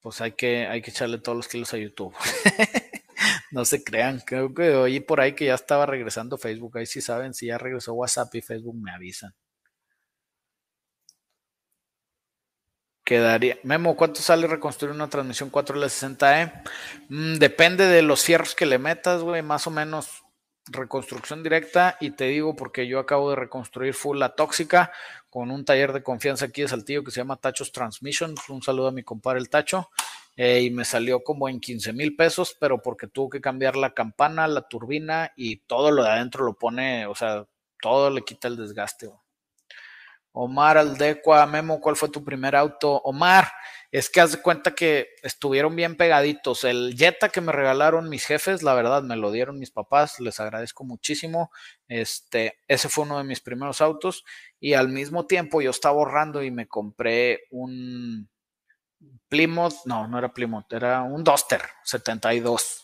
pues hay que, hay que echarle todos los kilos a YouTube. *laughs* no se crean. Creo que oí por ahí que ya estaba regresando Facebook. Ahí sí saben, si ya regresó WhatsApp y Facebook me avisan. Quedaría. Memo, ¿cuánto sale reconstruir una transmisión 4L60E? Mm, depende de los fierros que le metas, güey, más o menos reconstrucción directa. Y te digo porque yo acabo de reconstruir full la tóxica con un taller de confianza aquí de Saltillo que se llama Tachos Transmission. Un saludo a mi compadre el Tacho. Eh, y me salió como en 15 mil pesos, pero porque tuvo que cambiar la campana, la turbina y todo lo de adentro lo pone, o sea, todo le quita el desgaste. Güey. Omar Aldecua, Memo, ¿cuál fue tu primer auto? Omar, es que haz de cuenta que estuvieron bien pegaditos. El Jetta que me regalaron mis jefes, la verdad, me lo dieron mis papás, les agradezco muchísimo. Este, ese fue uno de mis primeros autos. Y al mismo tiempo yo estaba ahorrando y me compré un Plymouth, no, no era Plymouth, era un Duster 72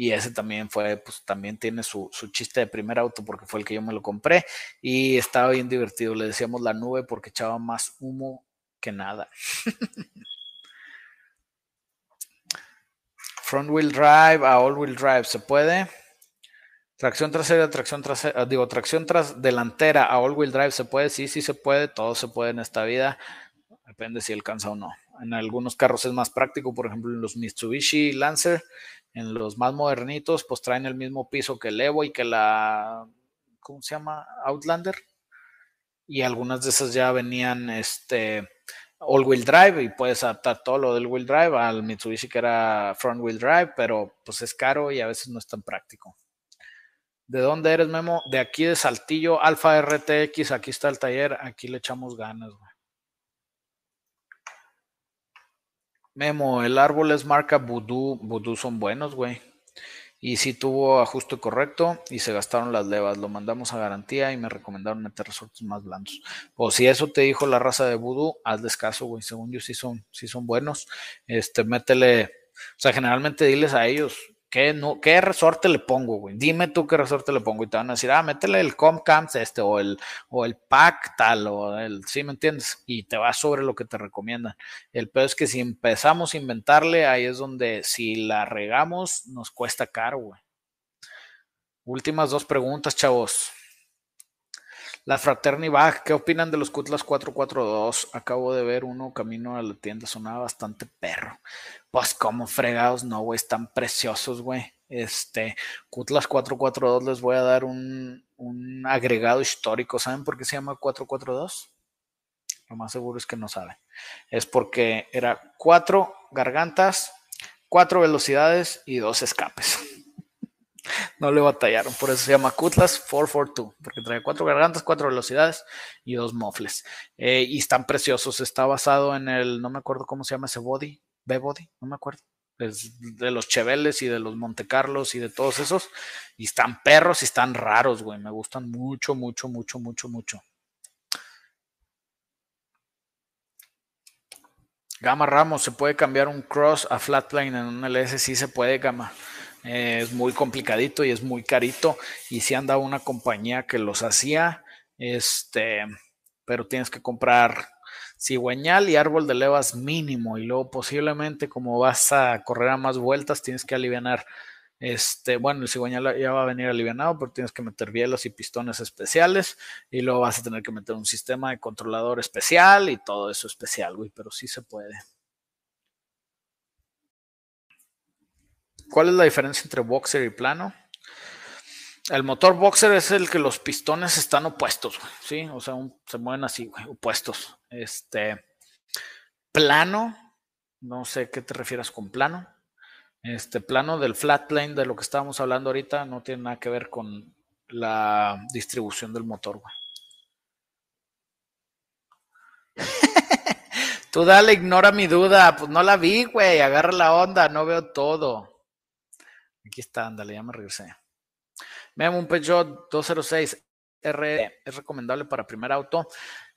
y ese también fue, pues también tiene su, chiste de primer auto porque fue el que yo me lo compré y estaba bien divertido. Le decíamos la nube porque echaba más humo que nada. *laughs* Front wheel drive a all wheel drive, ¿se puede? Tracción trasera, tracción trasera, digo, tracción tras delantera a all wheel drive, ¿se puede? Sí, sí se puede, todo se puede en esta vida. Depende si alcanza o no. En algunos carros es más práctico, por ejemplo, en los Mitsubishi Lancer en los más modernitos, pues traen el mismo piso que el Evo y que la, ¿cómo se llama? Outlander. Y algunas de esas ya venían este all wheel drive y puedes adaptar todo lo del wheel drive al Mitsubishi que era front wheel drive, pero pues es caro y a veces no es tan práctico. ¿De dónde eres, Memo? De aquí de Saltillo, Alfa RTX, aquí está el taller, aquí le echamos ganas, güey. Memo, el árbol es marca Voodoo. Voodoo son buenos, güey. Y sí tuvo ajuste correcto y se gastaron las levas. Lo mandamos a garantía y me recomendaron meter resortes más blandos. O si eso te dijo la raza de Voodoo, haz descaso, güey. Según yo sí son, sí son buenos. Este, métele. O sea, generalmente diles a ellos, ¿Qué, no, ¿Qué resorte le pongo, güey? Dime tú qué resorte le pongo y te van a decir, ah, métele el Comcamps este o el, o el pack tal o el, ¿sí me entiendes? Y te va sobre lo que te recomiendan. El peor es que si empezamos a inventarle, ahí es donde si la regamos nos cuesta caro, güey. Últimas dos preguntas, chavos. La Fraterni Bag, ¿qué opinan de los Cutlass 442? Acabo de ver uno camino a la tienda, sonaba bastante perro. Pues como fregados, no, güey, están preciosos, güey. Este, Cutlass 442 les voy a dar un, un agregado histórico. ¿Saben por qué se llama 442? Lo más seguro es que no saben. Es porque era cuatro gargantas, cuatro velocidades y dos escapes. No le batallaron, por eso se llama Cutlass 442, porque trae cuatro gargantas, cuatro velocidades y dos mofles. Eh, y están preciosos, está basado en el, no me acuerdo cómo se llama ese body, B-body, no me acuerdo. Es de los Cheveles y de los Montecarlos y de todos esos. Y están perros y están raros, güey. Me gustan mucho, mucho, mucho, mucho, mucho. Gama Ramos, ¿se puede cambiar un cross a flatline en un LS? Sí se puede, Gama. Eh, es muy complicadito y es muy carito. Y si anda una compañía que los hacía, este, pero tienes que comprar cigüeñal y árbol de levas mínimo. Y luego posiblemente como vas a correr a más vueltas, tienes que aliviar este, bueno, el cigüeñal ya va a venir alivianado, pero tienes que meter bielas y pistones especiales y luego vas a tener que meter un sistema de controlador especial y todo eso especial, güey, pero sí se puede. ¿Cuál es la diferencia entre boxer y plano? El motor boxer es el que los pistones están opuestos, ¿sí? O sea, se mueven así, opuestos. Este, plano, no sé qué te refieras con plano. Este plano del flat plane de lo que estábamos hablando ahorita no tiene nada que ver con la distribución del motor, güey. *laughs* Tú dale, ignora mi duda. Pues no la vi, güey. Agarra la onda, no veo todo. Aquí está, ándale, ya me regresé. Veamos un Peugeot 206 R es recomendable para primer auto.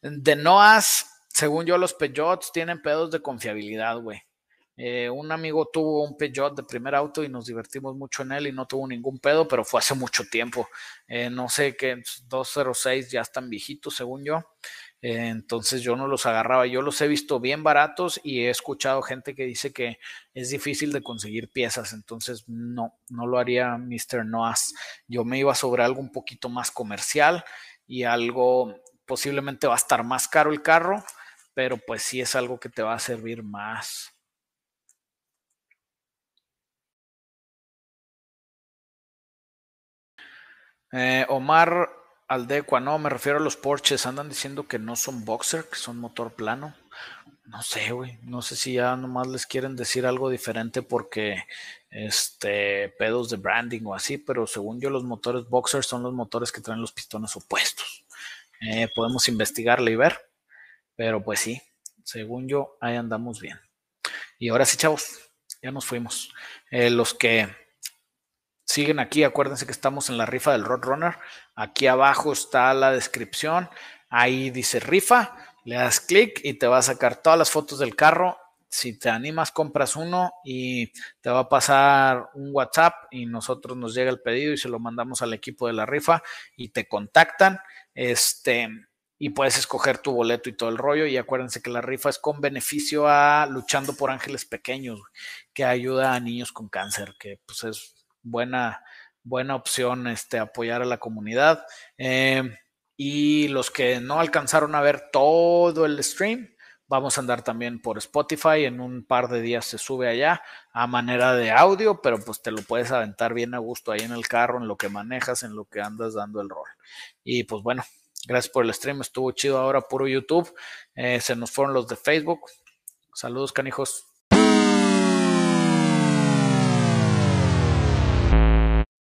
De Noas, según yo, los Peugeots tienen pedos de confiabilidad, güey. Eh, un amigo tuvo un Peugeot de primer auto y nos divertimos mucho en él y no tuvo ningún pedo, pero fue hace mucho tiempo. Eh, no sé qué, 206 ya están viejitos, según yo. Entonces yo no los agarraba. Yo los he visto bien baratos y he escuchado gente que dice que es difícil de conseguir piezas. Entonces no, no lo haría Mr. Noas. Yo me iba sobre algo un poquito más comercial y algo posiblemente va a estar más caro el carro, pero pues sí es algo que te va a servir más. Eh, Omar Aldecua, no, me refiero a los Porsches. Andan diciendo que no son boxer, que son motor plano. No sé, güey. No sé si ya nomás les quieren decir algo diferente porque este pedos de branding o así, pero según yo, los motores boxer son los motores que traen los pistones opuestos. Eh, podemos investigarle y ver, pero pues sí, según yo, ahí andamos bien. Y ahora sí, chavos, ya nos fuimos. Eh, los que siguen aquí, acuérdense que estamos en la rifa del Roadrunner. Aquí abajo está la descripción. Ahí dice rifa. Le das clic y te va a sacar todas las fotos del carro. Si te animas, compras uno y te va a pasar un WhatsApp y nosotros nos llega el pedido y se lo mandamos al equipo de la rifa y te contactan. Este, y puedes escoger tu boleto y todo el rollo. Y acuérdense que la rifa es con beneficio a Luchando por Ángeles Pequeños, que ayuda a niños con cáncer, que pues es buena, buena opción este, apoyar a la comunidad. Eh, y los que no alcanzaron a ver todo el stream, vamos a andar también por Spotify. En un par de días se sube allá a manera de audio, pero pues te lo puedes aventar bien a gusto ahí en el carro, en lo que manejas, en lo que andas dando el rol. Y pues bueno, gracias por el stream, estuvo chido ahora puro YouTube. Eh, se nos fueron los de Facebook. Saludos, canijos.